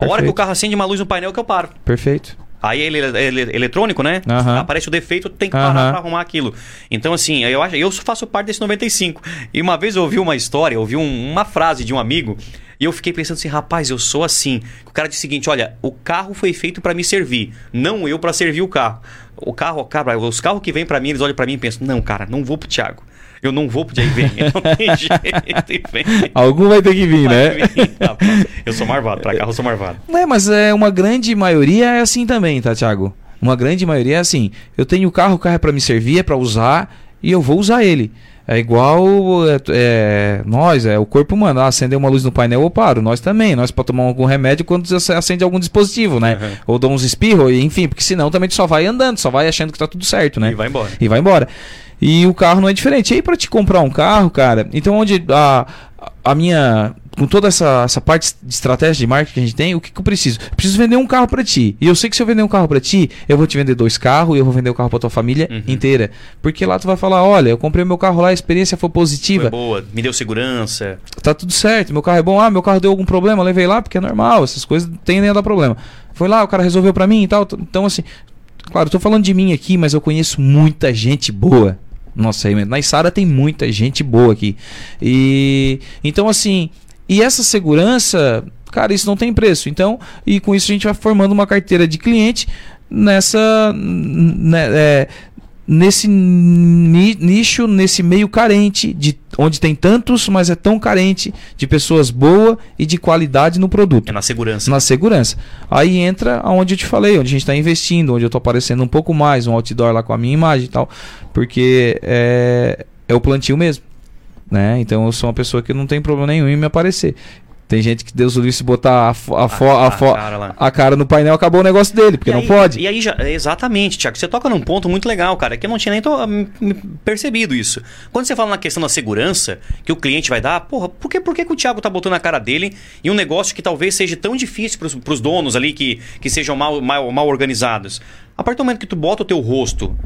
A hora que Perfeito. o carro acende uma luz no painel que eu paro. Perfeito. Aí ele é ele- eletrônico, né? Aham. Aparece o defeito, tem que parar Aham. pra arrumar aquilo. Então, assim, eu acho, eu faço parte desse 95. E uma vez eu ouvi uma história, eu ouvi um- uma frase de um amigo, e eu fiquei pensando assim, rapaz, eu sou assim. O cara disse o seguinte: olha, o carro foi feito pra me servir, não eu pra servir o carro. O carro, cara, os carros que vêm pra mim, eles olham pra mim e pensam, não, cara, não vou pro Thiago. Eu não vou pro. Vem. <laughs> Não tem jeito. Algum vai ter que vir, né? Vai vir, rapaz. Eu sou marvado, pra carro eu sou marvado. É, mas é uma grande maioria é assim também, tá, Thiago? Uma grande maioria é assim. Eu tenho o carro, o carro é pra me servir, é pra usar e eu vou usar ele. É igual é, é, nós, é o corpo humano. Ah, acender uma luz no painel, eu paro. Nós também. Nós para tomar algum remédio quando você acende algum dispositivo, né? Uhum. Ou dá uns espirros, enfim, porque senão também tu só vai andando, só vai achando que tá tudo certo, né? E vai embora. E vai embora. E o carro não é diferente. E aí, pra te comprar um carro, cara, então onde a, a minha. Com toda essa, essa parte de estratégia de marketing que a gente tem, o que, que eu preciso? Eu preciso vender um carro pra ti. E eu sei que se eu vender um carro pra ti, eu vou te vender dois carros e eu vou vender o carro pra tua família Uhum. inteira. Porque lá tu vai falar: olha, eu comprei meu carro lá, a experiência foi positiva. Foi boa, me deu segurança. Tá tudo certo, meu carro é bom. Ah, meu carro deu algum problema, levei lá, porque é normal, essas coisas tendem a dar problema. Foi lá, o cara resolveu pra mim e tal. Então, assim, claro, eu tô falando de mim aqui, mas eu conheço muita gente boa. Nossa, aí, na Isara tem muita gente boa aqui. E então, assim, e essa segurança, cara, isso não tem preço. Então, e com isso a gente vai formando uma carteira de cliente nessa. né, é, nesse ni- nicho, nesse meio carente, de onde tem tantos, mas é tão carente de pessoas boas e de qualidade no produto. É na segurança. Na segurança. Aí entra aonde eu te falei, onde a gente está investindo, onde eu estou aparecendo um pouco mais, um outdoor lá com a minha imagem e tal. Porque é, é o plantio mesmo. Né? Então eu sou uma pessoa que não tem problema nenhum em me aparecer. Tem gente que Deus o livre se botar a, a, a, a cara a cara no painel, acabou o negócio dele, porque E não aí- pode. E aí já, exatamente, Tiago, você toca num ponto muito legal, cara, que eu não tinha nem to- percebido isso. Quando você fala na questão da segurança, que o cliente vai dar, porra, por que, por que, que o Thiago tá botando na cara dele em um negócio que talvez seja tão difícil pros, pros donos ali que, que sejam mal, mal, mal organizados? A partir do momento que tu bota o teu rosto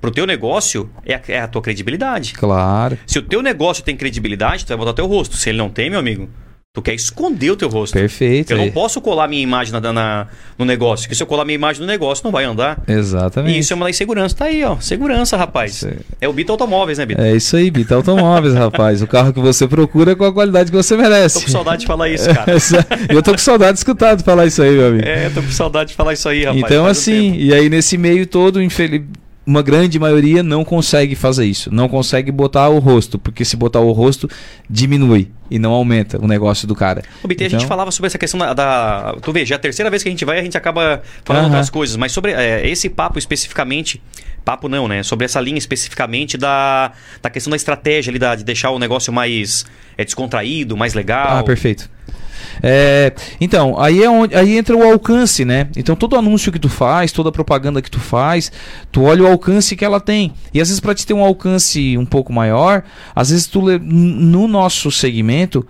pro teu negócio, é a, é a tua credibilidade. Claro. Se o teu negócio tem credibilidade, tu vai botar o teu rosto. Se ele não tem, meu amigo, tu quer esconder o teu rosto. Perfeito. Eu não posso colar minha imagem na, na- no negócio, porque se eu colar minha imagem no negócio, não vai andar. Exatamente. E isso é uma lei de segurança. Tá aí, ó. Segurança, rapaz. É o Bita Automóveis, né, Bita? É isso aí, Bita Automóveis, <laughs> rapaz. O carro que você procura com a qualidade que você merece. Tô com saudade de falar isso, cara. <laughs> eu tô com saudade de escutar tu falar isso aí, meu amigo. É, tô com saudade de falar isso aí, rapaz. então, Faz assim, e aí nesse meio todo, infeliz... uma grande maioria não consegue fazer isso. Não consegue botar o rosto, porque se botar o rosto, diminui e não aumenta o negócio do cara. Ô, Bita, a gente Então- falava sobre essa questão da, da- Tu vê, já é a terceira vez que a gente vai a gente acaba falando Aham. outras coisas, mas sobre é, esse papo especificamente. Papo não, né? Sobre essa linha especificamente da, da questão da estratégia ali, da, de deixar o negócio mais é, descontraído, mais legal. Ah, perfeito. É, então, aí, é onde, aí entra o alcance, né? Então, todo anúncio que tu faz, toda propaganda que tu faz, tu olha o alcance que ela tem. E às vezes, para te ter um alcance um pouco maior, às vezes, tu, no nosso segmento,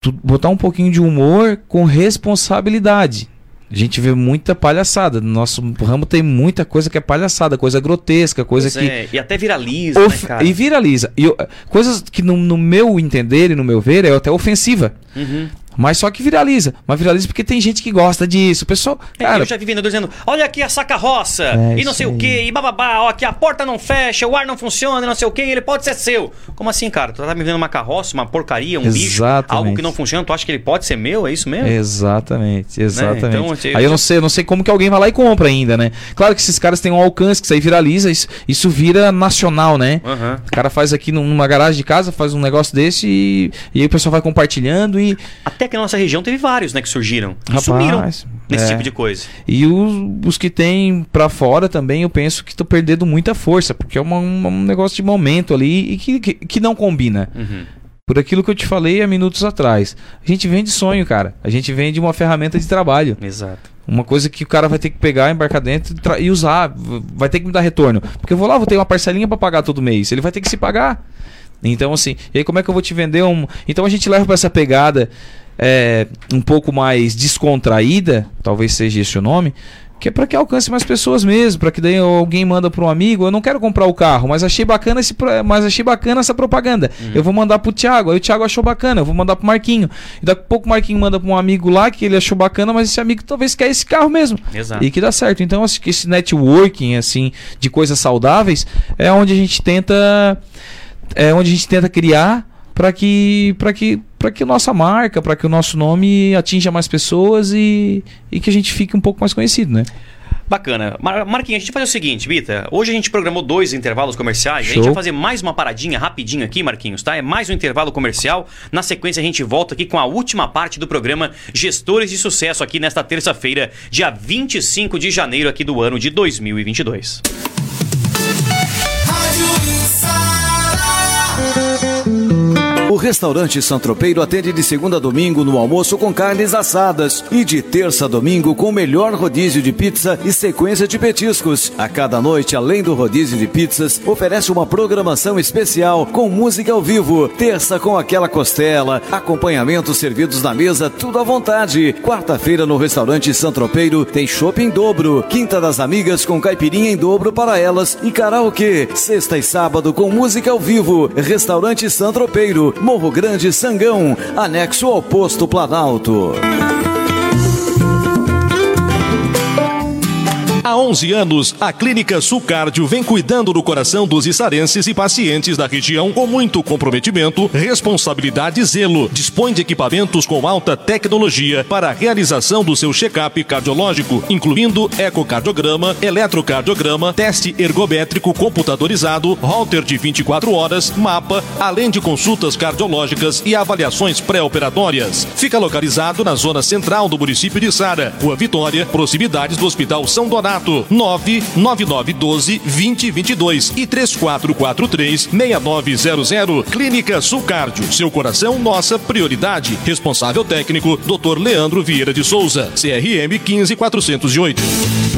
tu botar um pouquinho de humor com responsabilidade. A gente vê muita palhaçada. No nosso ramo tem muita coisa que é palhaçada, coisa grotesca, coisa Pois que. é, E até viraliza, Of- né, e viraliza. E eu- coisas que no, no meu entender e no meu ver é até ofensiva. Uhum. Mas só que viraliza. Mas viraliza porque tem gente que gosta disso. O pessoal. É, Cara, eu já vi vendedor dizendo: olha aqui a saca-roça, É, e não sei o aí. que, e bababá, ó, aqui a porta não fecha, o ar não funciona, e não sei o que, ele pode ser seu. Como assim, cara? Tu tá me vendendo uma carroça, uma porcaria, um bicho, Exatamente. algo que não funciona, tu acha que ele pode ser meu? É isso mesmo? Exatamente, exatamente. Então, assim, Aí eu não sei, eu não sei como que alguém vai lá e compra ainda, né? Claro que esses caras têm um alcance, que isso aí viraliza, isso, isso vira nacional, né? Aham. O cara faz aqui num- numa garagem de casa, faz um negócio desse e, e aí o pessoal vai compartilhando e, Até que na nossa região teve vários, né, que surgiram. Rapaz, sumiram nesse é. tipo de coisa. E os, os que tem pra fora também, eu penso que estão perdendo muita força, porque é uma- uma- um negócio de momento ali e que, que, que não combina. Uhum. Por aquilo que eu te falei há minutos atrás. A gente vende sonho, cara. A gente vende uma ferramenta de trabalho. Exato. Uma coisa que o cara vai ter que pegar, embarcar dentro e e usar. Vai ter que me dar retorno. Porque eu vou lá, vou ter uma parcelinha pra pagar todo mês. Ele vai ter que se pagar. Então, assim, e aí como é que eu vou te vender um. Então a gente leva pra essa pegada é, um pouco mais descontraída, talvez seja esse o nome, que é para que alcance mais pessoas mesmo, para que daí alguém manda para um amigo, eu não quero comprar o carro, mas achei bacana esse, mas achei bacana essa propaganda. Uhum. Eu vou mandar pro Thiago, aí o Thiago achou bacana, eu vou mandar pro Marquinho. E daqui a pouco o Marquinho manda para um amigo lá que ele achou bacana, mas esse amigo talvez quer esse carro mesmo. Exato. E que dá certo. Então acho que esse networking assim de coisas saudáveis é onde a gente tenta é onde a gente tenta criar para que para que para que nossa marca, para que o nosso nome atinja mais pessoas e, e que a gente fique um pouco mais conhecido, né? Bacana. Mar Marquinhos, a gente vai fazer o seguinte, Bita. Hoje a gente programou dois intervalos comerciais. Show. A gente vai fazer mais uma paradinha rapidinho aqui, Marquinhos, tá? É mais um intervalo comercial. Na sequência, a gente volta aqui com a última parte do programa Gestores de Sucesso aqui nesta terça-feira, dia 25 de janeiro aqui do ano de 2022. O restaurante Santropeiro atende de segunda a domingo no almoço com carnes assadas e de terça a domingo com o melhor rodízio de pizza e sequência de petiscos. A cada noite, além do rodízio de pizzas, oferece uma programação especial com música ao vivo. Terça com aquela costela, acompanhamentos servidos na mesa, tudo à vontade. Quarta-feira no restaurante Santropeiro tem shopping em dobro. Quinta das amigas com caipirinha em dobro para elas e karaokê. Sexta e sábado com música ao vivo. Restaurante Santropeiro Morro Grande Sangão, anexo ao posto Planalto. Há 11 anos, a Clínica Sulcárdio vem cuidando do coração dos içarenses e pacientes da região com muito comprometimento, responsabilidade e zelo. Dispõe de equipamentos com alta tecnologia para a realização do seu check-up cardiológico, incluindo ecocardiograma, eletrocardiograma, teste ergométrico computadorizado, holter de 24 horas, mapa, além de consultas cardiológicas e avaliações pré-operatórias. Fica localizado na zona central do município de Sara, Rua Vitória, proximidades do Hospital São Donato contato 99912 2022 e 3443 6900. Clínica Sulcárdio. Seu coração, nossa prioridade. Responsável técnico, Dr. Leandro Vieira de Souza. CRM 15408.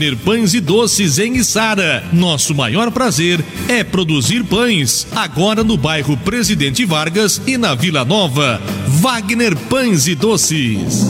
Wagner Pães e Doces em Içara. Nosso maior prazer é produzir pães. Agora no bairro Presidente Vargas e na Vila Nova. Wagner Pães e Doces.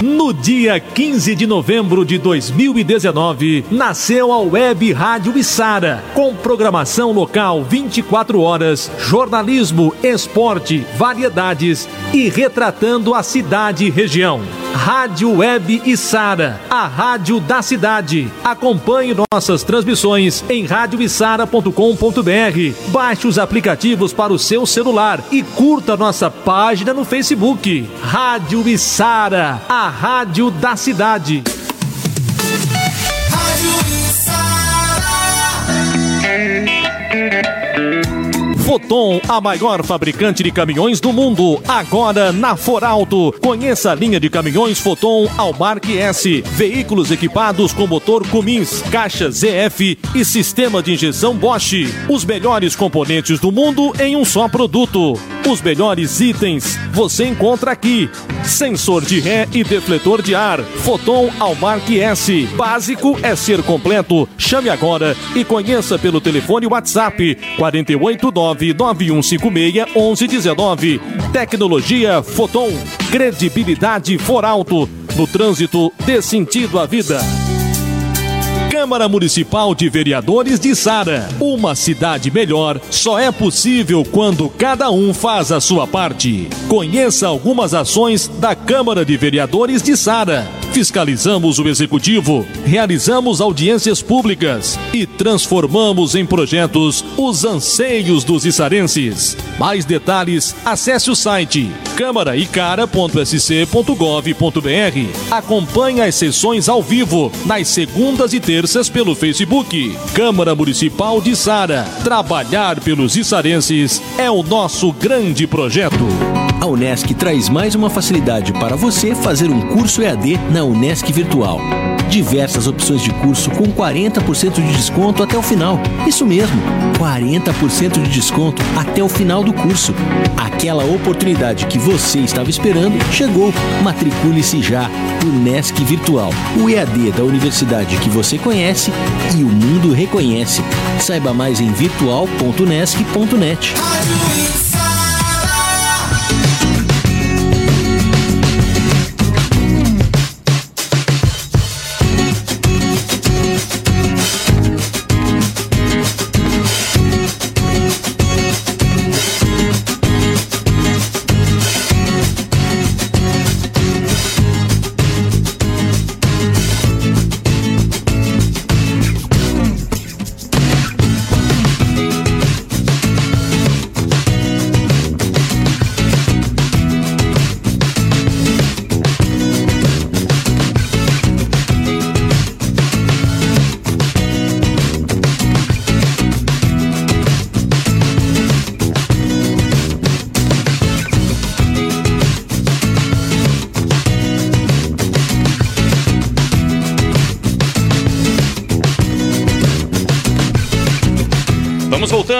No dia 15 de novembro de 2019, nasceu a Web Rádio Içara, com programação local 24 horas, jornalismo, esporte, variedades e retratando a cidade e região. Rádio Web Içara, a rádio da cidade. Acompanhe nossas transmissões em radioissara.com.br. Baixe os aplicativos para o seu celular e curta nossa página no Facebook. Rádio Içara, a rádio da cidade. Foton, a maior fabricante de caminhões do mundo, agora na Foralto. Conheça a linha de caminhões Foton Almarque S. Veículos equipados com motor Cummins, caixa ZF e sistema de injeção Bosch. Os melhores componentes do mundo em um só produto. Os melhores itens você encontra aqui. Sensor de ré e defletor de ar. Foton Almarque S. Básico é ser completo. Chame agora e conheça pelo telefone WhatsApp 489 99156 1119. Tecnologia Foton. Credibilidade for alto. No trânsito, dê sentido à vida. Câmara Municipal de Vereadores de Sara. Uma cidade melhor só é possível quando cada um faz a sua parte. Conheça algumas ações da Câmara de Vereadores de Sara. Fiscalizamos o executivo, realizamos audiências públicas e transformamos em projetos os anseios dos içarenses. Mais detalhes, acesse o site câmaraicara.sc.gov.br. Acompanhe as sessões ao vivo nas segundas e terças pelo Facebook. Câmara Municipal de Sara. Trabalhar pelos içarenses é o nosso grande projeto. A Unesc traz mais uma facilidade para você fazer um curso EAD na Unesc Virtual. Diversas opções de curso com 40% de desconto até o final. Isso mesmo, 40% de desconto até o final do curso. Aquela oportunidade que você estava esperando chegou. Matricule-se já. Unesc Virtual, o EAD da universidade que você conhece e o mundo reconhece. Saiba mais em virtual.unesc.net.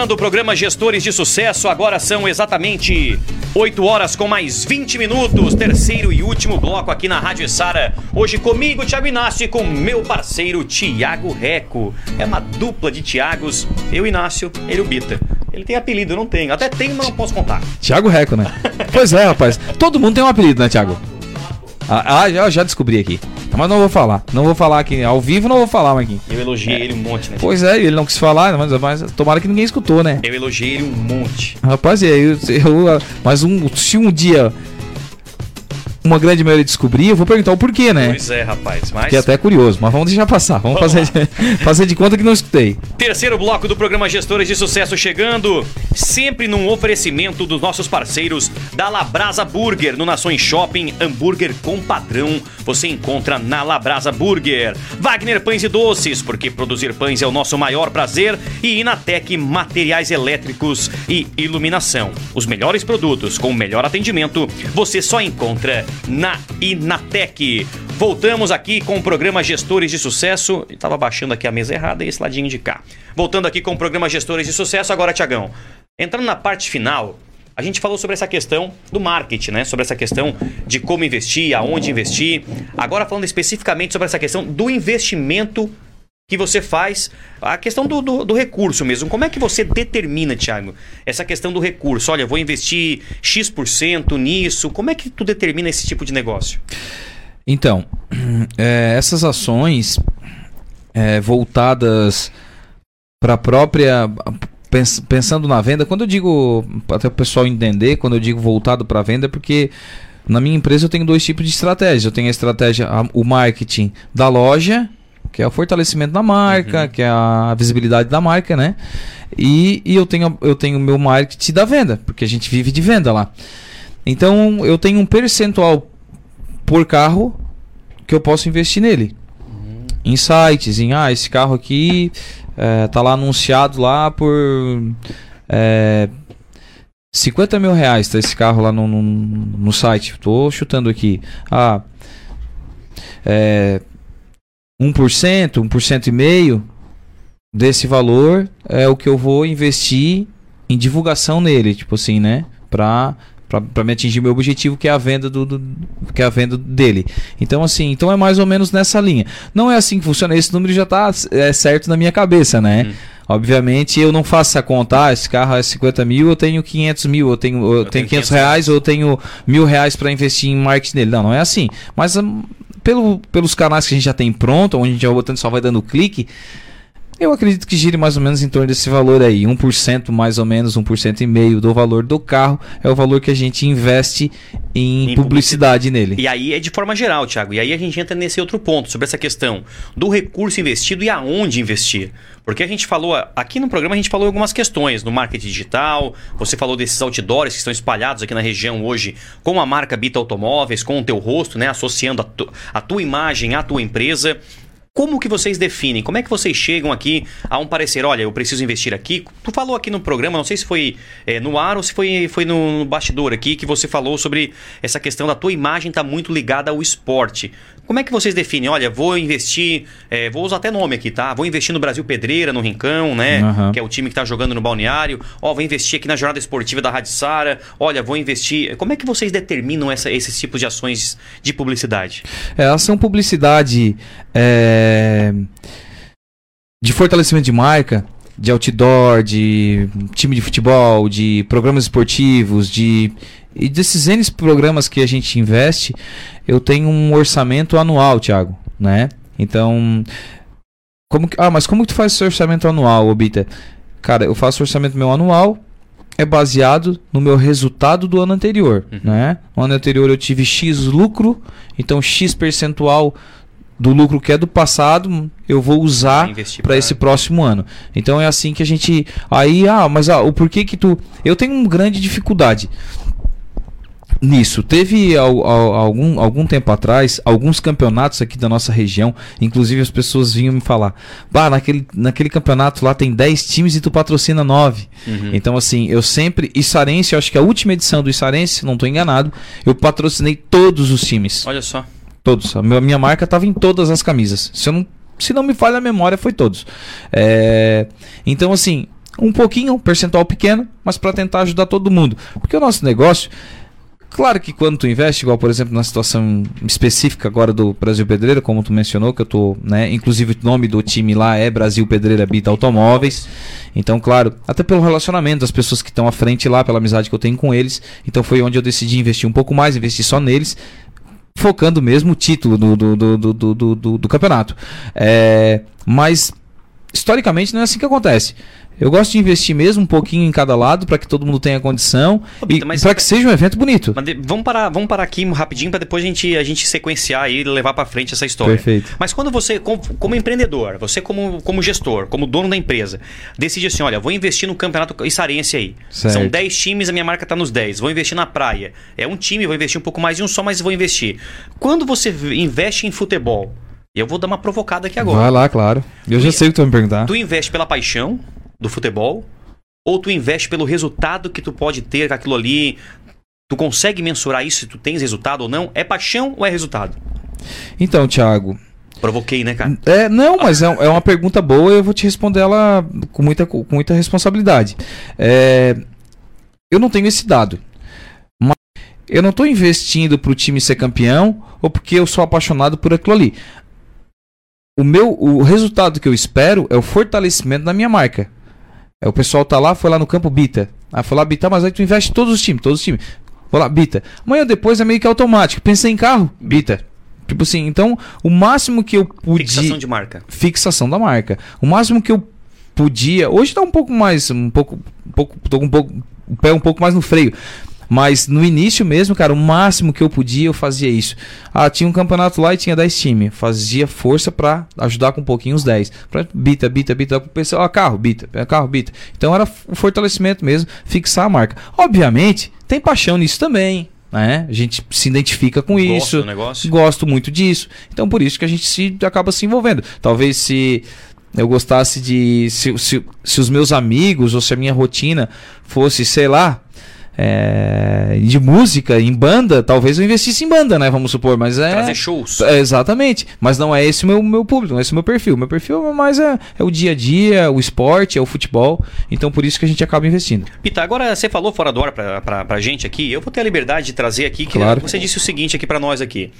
Voltando, o programa Gestores de Sucesso. Agora são exatamente 8 horas com mais 20 minutos. Terceiro e último bloco aqui na Rádio Sara. Hoje comigo, Thiago Inácio, e com meu parceiro Tiago Reco. É uma dupla de Tiagos. Eu, Inácio, ele, o Bita. Ele tem apelido, eu não tenho. Até tem, mas não posso contar. Thiago Reco, né? <laughs> pois é, rapaz. Todo mundo tem um apelido, né, Thiago? Ah, ah, já, já descobri aqui. Mas não vou falar. Não vou falar aqui. Ao vivo não vou falar, Marquinhos. Eu elogiei ele um monte, né? Pois é, ele não quis falar, mas, mas tomara que ninguém escutou, né? Eu elogiei ele um monte. Rapaz, eu, eu- mas um, se um dia uma grande maioria descobrir, eu vou perguntar o porquê, né? Pois é, rapaz. Mas Que até é curioso, mas vamos deixar passar. Vamos, Vamos fazer, <laughs> fazer de conta que não escutei. Terceiro bloco do programa Gestores de Sucesso chegando, sempre num oferecimento dos nossos parceiros da Labrasa Burger, no Nações Shopping, hambúrguer com padrão, você encontra na Labrasa Burger. Wagner Pães e Doces, porque produzir pães é o nosso maior prazer, e Inatec Materiais Elétricos e Iluminação. Os melhores produtos com o melhor atendimento, você só encontra na Inatec. Voltamos aqui com o programa Gestores de Sucesso. Eu tava baixando aqui a mesa errada e esse ladinho de cá. Voltando aqui com o programa Gestores de Sucesso, agora, Tiagão. Entrando na parte final, a gente falou sobre essa questão do marketing, né? Sobre essa questão de como investir, aonde investir. Agora falando especificamente sobre essa questão do investimento que você faz, a questão do, do, do recurso mesmo. Como é que você determina, Thiago, essa questão do recurso? Olha, vou investir X% nisso. Como é que tu determina esse tipo de negócio? Então, <clears throat> é, essas ações é, voltadas para a própria. pens- Pensando na venda, quando eu digo, até o pessoal entender, quando eu digo voltado para a venda, é porque na minha empresa eu tenho dois tipos de estratégias. Eu tenho a estratégia, o marketing da loja, que é o fortalecimento da marca, que é a visibilidade da marca, né? E, e eu tenho eu tenho o meu marketing da venda, porque a gente vive de venda lá. Então eu tenho um percentual por carro que eu posso investir nele. Em sites, em ah, esse carro aqui é, tá lá anunciado lá por é, 50 mil reais, tá esse carro lá no, no, no site. Tô chutando aqui. Ah, é, 1%, 1% e meio desse valor é o que eu vou investir em divulgação nele, tipo assim, né? Pra, pra me atingir meu objetivo, que é a venda do, do- que é a venda dele. Então, assim, então é mais ou menos nessa linha. Não é assim que funciona, esse número já tá é, certo na minha cabeça, né? Obviamente eu não faço essa conta, ah, esse carro é 50 mil, eu tenho 500 mil, eu tenho, eu tenho 500 reais, ou eu tenho mil reais para investir em marketing dele. Não, não é assim. Mas hum, pelo, pelos canais que a gente já tem pronto, onde a gente já botando só vai dando clique, eu acredito que gire mais ou menos em torno desse valor aí. 1% mais ou menos, 1% e meio do valor do carro é o valor que a gente investe em, Em publicidade nele. E aí é de forma geral, Thiago. E aí a gente entra nesse outro ponto, sobre essa questão do recurso investido e aonde investir. Porque a gente falou, aqui no programa a gente falou algumas questões no marketing digital, você falou desses outdoors que estão espalhados aqui na região hoje com a marca Bita Automóveis, com o teu rosto, né, associando a, tu- a tua imagem à tua empresa. Como que vocês definem? Como é que vocês chegam aqui a um parecer? Olha, eu preciso investir aqui. Tu falou aqui no programa, não sei se foi é, no ar ou se foi, foi no, no bastidor aqui, que você falou sobre essa questão da tua imagem estar muito ligada ao esporte. Como é que vocês definem? Olha, vou investir, é, vou usar até nome aqui, tá? Vou investir no Brasil Pedreira, no Rincão, né? Aham. Que é o time que tá jogando no balneário. Ó, vou investir aqui na jornada esportiva da Rádio Sara. Olha, vou investir. Como é que vocês determinam essa, esses tipos de ações de publicidade? É, elas são publicidade é, de fortalecimento de marca, de outdoor, de time de futebol, de programas esportivos, de e desses N programas que a gente investe, eu tenho um orçamento anual, Thiago, né? Então, como que, ah, mas como que tu faz esse orçamento anual, Obita? Cara, eu faço orçamento meu anual, é baseado no meu resultado do ano anterior, né? No ano anterior eu tive X lucro, então X percentual do lucro que é do passado eu vou usar para esse próximo ano. Então é assim que a gente aí ah, mas ah, o porquê que tu eu tenho uma grande dificuldade nisso. Teve al- al- algum, algum tempo atrás alguns campeonatos aqui da nossa região, inclusive as pessoas vinham me falar: "Bah, naquele, naquele campeonato lá tem 10 times e tu patrocina 9". Então assim, eu sempre Issarense, eu acho que a última edição do Issarense, se não estou enganado, eu patrocinei todos os times. Olha só. Todos. A minha, marca estava em todas as camisas. Se, não, se não me falha a memória, foi todos. É, então, assim, um pouquinho, um percentual pequeno, mas para tentar ajudar todo mundo. Porque o nosso negócio. Claro que quando tu investe, igual por exemplo na situação específica agora do Brasil Pedreira, como tu mencionou, que eu tô, né, inclusive o nome do time lá é Brasil Pedreira Bita Automóveis. Então, claro, até pelo relacionamento das pessoas que estão à frente lá, pela amizade que eu tenho com eles, então foi onde eu decidi investir um pouco mais, investir só neles, focando mesmo o título do, do, do, do, do, do- campeonato. É, mas, historicamente, não é assim que acontece. Eu gosto de investir mesmo um pouquinho em cada lado para que todo mundo tenha condição Ô, e Bita, mas- para que seja um evento bonito. De- vamos, parar, vamos parar aqui rapidinho para depois a gente, a gente sequenciar e levar para frente essa história. Perfeito. Mas quando você, como, como empreendedor, você como, como gestor, como dono da empresa, decide assim, olha, vou investir no campeonato issarense aí. Certo. São 10 times, a minha marca tá nos 10. Vou investir na praia. É um time, vou investir um pouco mais de um só, mas vou investir. Quando você investe em futebol, eu vou dar uma provocada aqui agora. Vai lá, claro. Eu já Tu- sei o que tu vai me perguntar. Tu investe pela paixão do futebol ou tu investe pelo resultado que tu pode ter com aquilo ali? Tu consegue mensurar isso se tu tens resultado ou não? É paixão ou é resultado? Então, Thiago. Provoquei, né, cara? É, não, mas é, é uma pergunta boa e eu vou te responder ela com muita, com muita responsabilidade. É, eu não tenho esse dado. Mas eu não estou investindo para o time ser campeão ou porque eu sou apaixonado por aquilo ali. O meu o resultado que eu espero é o fortalecimento da minha marca. É o pessoal tá lá, foi lá no campo Bita. Ah, foi lá Bita, mas aí tu investe todos os times, todos os times. Vou lá, Bita. Amanhã depois é meio que automático. Pensei em carro, Bita. Tipo assim, então o máximo que eu podia Fixação de marca. fixação da marca. O máximo que eu podia, hoje tá um pouco mais, um pouco, um pouco, tô com um pouco, o pé um pouco mais no freio. Mas no início mesmo, cara, o máximo que eu podia, eu fazia isso. Ah, tinha um campeonato lá e tinha 10 times. Fazia força pra ajudar com um pouquinho os 10. Pra bita, bita, bita. Pensei, ó, carro, bita, é, carro, bita. Então era o fortalecimento mesmo, fixar a marca. Obviamente, tem paixão nisso também. Né? A gente se identifica com Gosta isso. do negócio. Gosto muito disso. Então por isso que a gente se acaba se envolvendo. Talvez se eu gostasse de. Se, se, se os meus amigos ou se a minha rotina fosse, sei lá. É, de música, em banda, talvez eu investisse em banda, né? Vamos supor, mas é. Trazer shows. É, exatamente. Mas não é esse o meu, meu público, não é esse o meu perfil. Meu perfil mais é, é o dia a dia, o esporte, é o futebol. Então por isso que a gente acaba investindo. Pita, agora você falou fora do ar pra, pra, pra gente aqui, eu vou ter a liberdade de trazer aqui, que Claro. você disse o seguinte aqui pra nós aqui.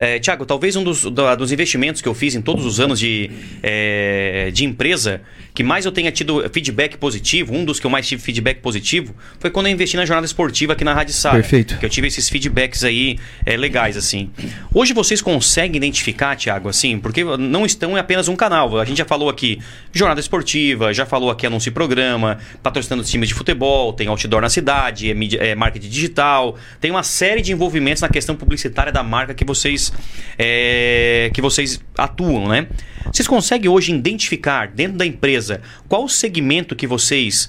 É, Tiago, talvez um dos, da- dos investimentos que eu fiz em todos os anos de, é, de empresa, que mais eu tenha tido feedback positivo, um dos que eu mais tive feedback positivo, foi quando eu investi na jornada esportiva aqui na Rádio Sara. Perfeito. Que eu tive esses feedbacks aí é, legais, assim. Hoje vocês conseguem identificar, Tiago, assim, porque não estão em apenas um canal. A gente já falou aqui jornada esportiva, já falou aqui anúncio e programa, patrocinando times de futebol, tem outdoor na cidade, é, mídia- é marketing digital, tem uma série de envolvimentos na questão publicitária da marca que vocês é, que vocês atuam, né? Vocês conseguem hoje identificar dentro da empresa qual o segmento que vocês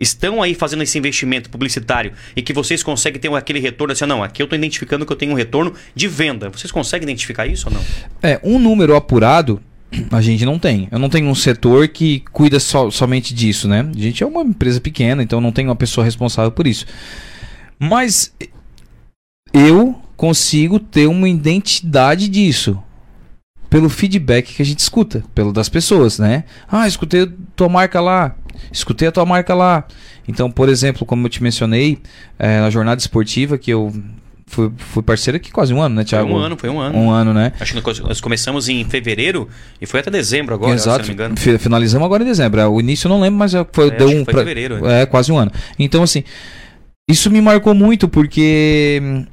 estão aí fazendo esse investimento publicitário e que vocês conseguem ter aquele retorno assim, não, aqui eu estou identificando que eu tenho um retorno de venda. Vocês conseguem identificar isso ou não? É, um número apurado a gente não tem. Eu não tenho um setor que cuida só- somente disso, né? A gente é uma empresa pequena, então não tem uma pessoa responsável por isso. Mas eu consigo ter uma identidade disso pelo feedback que a gente escuta, pelo das pessoas, né? Ah, escutei a tua marca lá, escutei a tua marca lá. Então, por exemplo, como eu te mencionei, é, na jornada esportiva que eu fui, fui parceiro aqui quase um ano, né, Foi Thiago? um ano, foi um ano. Um ano, né? Acho que nós- começamos em fevereiro e foi até dezembro agora, se eu não me engano. Fi- Finalizamos agora em dezembro. É, O início eu não lembro, mas é, foi, É, deu um. foi pra- fevereiro, É, quase um ano. Então, assim, isso me marcou muito porque hum,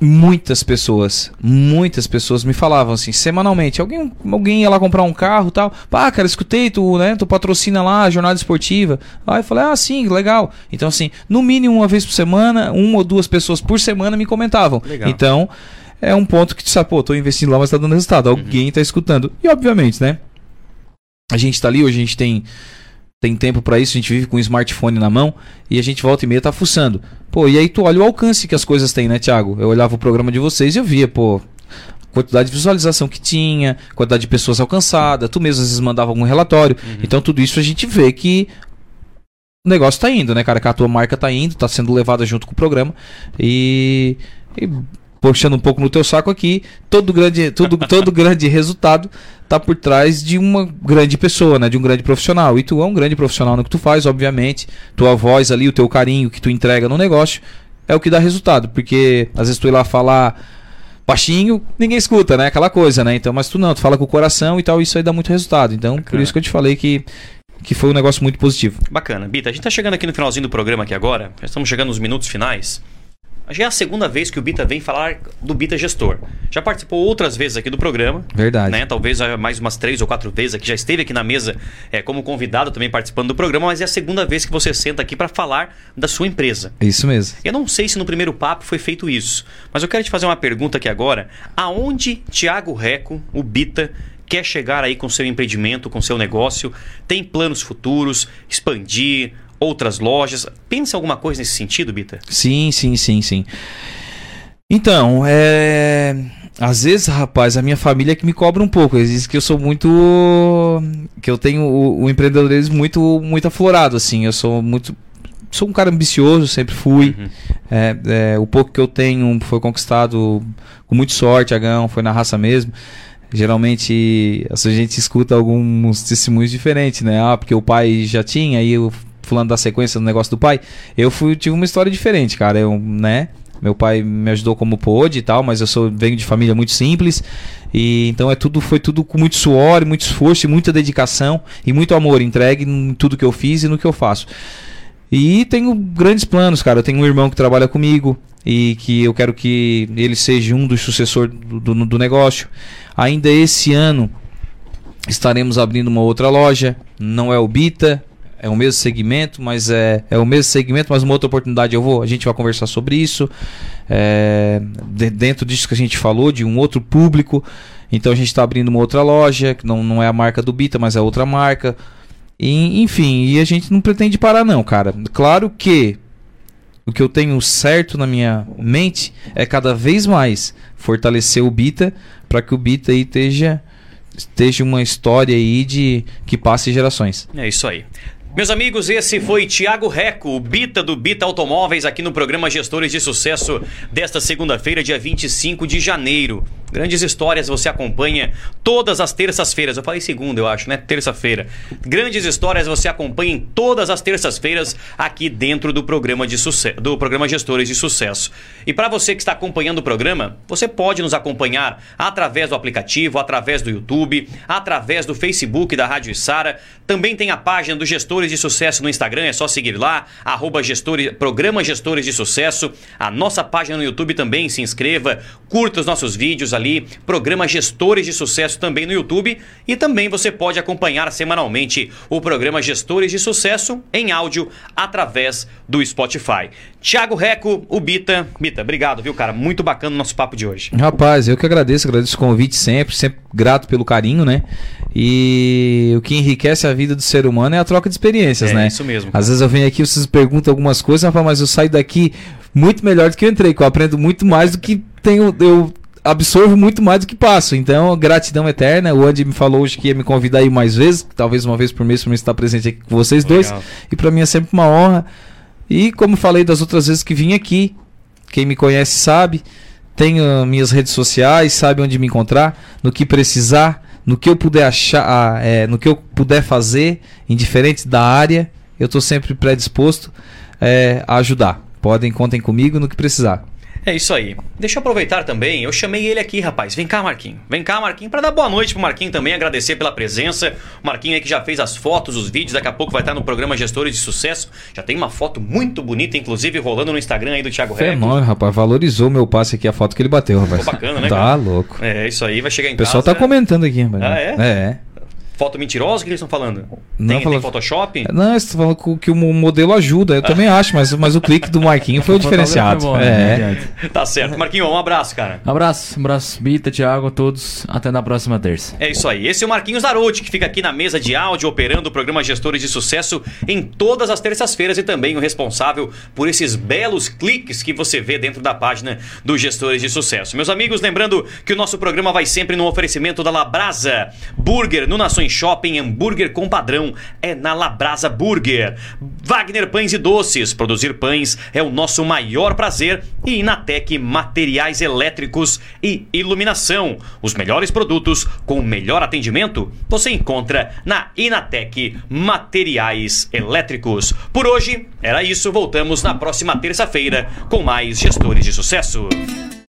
muitas pessoas, muitas pessoas me falavam assim, semanalmente, alguém, alguém ia lá comprar um carro e tal. Pá, cara, escutei, tu, né? Tu patrocina lá a jornada esportiva. Aí eu falei, ah, sim, legal. Então, assim, no mínimo uma vez por semana, uma ou duas pessoas por semana me comentavam. Legal. Então, é um ponto que tu sabe, pô, tô investindo lá, mas tá dando resultado. Alguém tá escutando. E obviamente, né? A gente tá ali, hoje a gente tem tem tempo pra isso, a gente vive com um smartphone na mão e a gente volta e meia tá fuçando. Pô, e aí tu olha o alcance que as coisas têm, né, Thiago? Eu olhava o programa de vocês e eu via, pô, quantidade de visualização que tinha, quantidade de pessoas alcançadas, tu mesmo às vezes mandava algum relatório. Então tudo isso a gente vê que o negócio tá indo, né, cara? Que a tua marca tá indo, tá sendo levada junto com o programa e, e puxando um pouco no teu saco aqui, todo grande, todo, <laughs> todo grande resultado tá por trás de uma grande pessoa, né? De um grande profissional. E tu é um grande profissional no que tu faz, obviamente. Tua voz ali, o teu carinho que tu entrega no negócio é o que dá resultado. Porque às vezes tu ir lá falar baixinho, ninguém escuta, né? Aquela coisa, né? Então, mas tu não, tu fala com o coração e tal, isso aí dá muito resultado. Então, por Bacana. isso que eu te falei que, que foi um negócio muito positivo. Bacana. Bita, a gente tá chegando aqui no finalzinho do programa aqui agora. Já estamos chegando nos minutos finais. Já é a segunda vez que o Bita vem falar do Bita Gestor. Já participou outras vezes aqui do programa. Verdade. Né? Talvez mais umas três ou quatro vezes aqui. Já esteve aqui na mesa é, como convidado também participando do programa, mas é a segunda vez que você senta aqui para falar da sua empresa. Isso mesmo. Eu não sei se no primeiro papo foi feito isso, mas eu quero te fazer uma pergunta aqui agora. Aonde Thiago Reco, o Bita, quer chegar aí com seu empreendimento, com seu negócio? Tem planos futuros, expandir, outras lojas? Pensa alguma coisa nesse sentido, Bita? Sim, sim, sim, sim. Então, é. Às vezes, rapaz, a minha família é que me cobra um pouco. Eles dizem que eu sou muito. que eu tenho o, o empreendedorismo muito, muito aflorado, assim. Eu sou muito. Sou um cara ambicioso, sempre fui. Uhum. É, é, o pouco que eu tenho foi conquistado com muita sorte, Agão, foi na raça mesmo. Geralmente a gente escuta alguns testemunhos diferentes, né? Ah, porque o pai já tinha, aí o fulano da sequência do negócio do pai. Eu fui, tive uma história diferente, cara. Eu, né? Meu pai me ajudou como pôde e tal, mas eu sou venho de família muito simples. E então é tudo foi tudo com muito suor, muito esforço, muita dedicação e muito amor entregue em tudo que eu fiz e no que eu faço. E tenho grandes planos, cara. Eu tenho um irmão que trabalha comigo e que eu quero que ele seja um dos sucessores do, do, do negócio. Ainda esse ano estaremos abrindo uma outra loja. Não é o Bita, é o mesmo segmento, mas é, é o mesmo segmento, mas uma outra oportunidade eu vou. A gente vai conversar sobre isso. É, de- dentro disso que a gente falou, de um outro público. Então a gente está abrindo uma outra loja, que não, não é a marca do Bita, mas é outra marca. E, enfim, e a gente não pretende parar não, cara. Claro que o que eu tenho certo na minha mente é cada vez mais fortalecer o Bita para que o Bita aí esteja esteja uma história aí de que passe gerações. É isso aí. Meus amigos, esse foi Tiago Reco, o Bita do Bita Automóveis, aqui no programa Gestores de Sucesso desta segunda-feira, dia 25 de janeiro. Grandes histórias você acompanha todas as terças-feiras. Eu falei segunda, eu acho, né? Terça-feira. Grandes histórias você acompanha em todas as terças-feiras aqui dentro do programa de sucesso, do programa Gestores de Sucesso. E para você que está acompanhando o programa, você pode nos acompanhar através do aplicativo, através do YouTube, através do Facebook da Rádio Sara. Também tem a página do Gestores de Sucesso no Instagram, é só seguir lá, arroba gestores, programa Gestores de Sucesso. A nossa página no YouTube também, se inscreva, curta os nossos vídeos ali, programa Gestores de Sucesso também no YouTube e também você pode acompanhar semanalmente o programa Gestores de Sucesso em áudio através do Spotify. Tiago Reco, o Bita. Bita, obrigado, viu, cara? Muito bacana o nosso papo de hoje. Rapaz, eu que agradeço, agradeço o convite sempre, sempre grato pelo carinho, né? E o que enriquece a vida do ser humano é a troca de experiências, É, né? isso mesmo. Às vezes eu venho aqui, vocês perguntam algumas coisas, mas eu saio daqui muito melhor do que eu entrei, que eu aprendo muito mais do que tenho. Eu absorvo muito mais do que passo. Então, gratidão eterna. O Andy me falou hoje que ia me convidar aí mais vezes, talvez uma vez por mês, para mim estar presente aqui com vocês dois. Legal. E para mim é sempre uma honra. E como falei das outras vezes que vim aqui, quem me conhece sabe, tenho minhas redes sociais, sabe onde me encontrar, no que precisar, no que eu puder achar, ah, é, no que eu puder fazer, indiferente da área, eu estou sempre predisposto é, a ajudar. Podem, contem comigo no que precisar. É isso aí. Deixa eu aproveitar também, eu chamei ele aqui, rapaz. Vem cá, Marquinho. Vem cá, Marquinho, para dar boa noite pro Marquinho também, agradecer pela presença. O Marquinho aí que já fez as fotos, os vídeos, daqui a pouco vai estar no programa Gestores de Sucesso. Já tem uma foto muito bonita, inclusive, rolando no Instagram aí do Thiago Reco. Fenômeno, rapaz. Valorizou meu passe aqui, a foto que ele bateu, rapaz. Ficou bacana, né, Tá cara? louco. É, isso aí, vai chegar em O pessoal casa. tá comentando aqui, rapaz. Ah, é? É. Foto mentirosa, o que eles estão falando? Não, tem, tem falando- Photoshop? Não, eles estão falando que- o modelo ajuda. Eu também acho, mas, mas o clique do Marquinho foi o <laughs> diferenciado. É. bom, né? <laughs> Tá certo. Marquinho, um abraço, cara. Abraço, abraço, Bita, Thiago, a todos. Até na próxima terça. É isso aí. Esse é o Marquinhos Darouti, que fica aqui na mesa de áudio, operando o programa Gestores de Sucesso em todas as terças-feiras e também o responsável por esses belos cliques que você vê dentro da página do Gestores de Sucesso. Meus amigos, lembrando que o nosso programa vai sempre no oferecimento da Labrasa. Burger no Nações Shopping, hambúrguer com padrão é na Labrasa Burger. Wagner Pães e Doces. Produzir pães é o nosso maior prazer. E Inatec Materiais Elétricos e Iluminação. Os melhores produtos com o melhor atendimento você encontra na Inatec Materiais Elétricos. Por hoje era isso. Voltamos na próxima terça-feira com mais Gestores de Sucesso.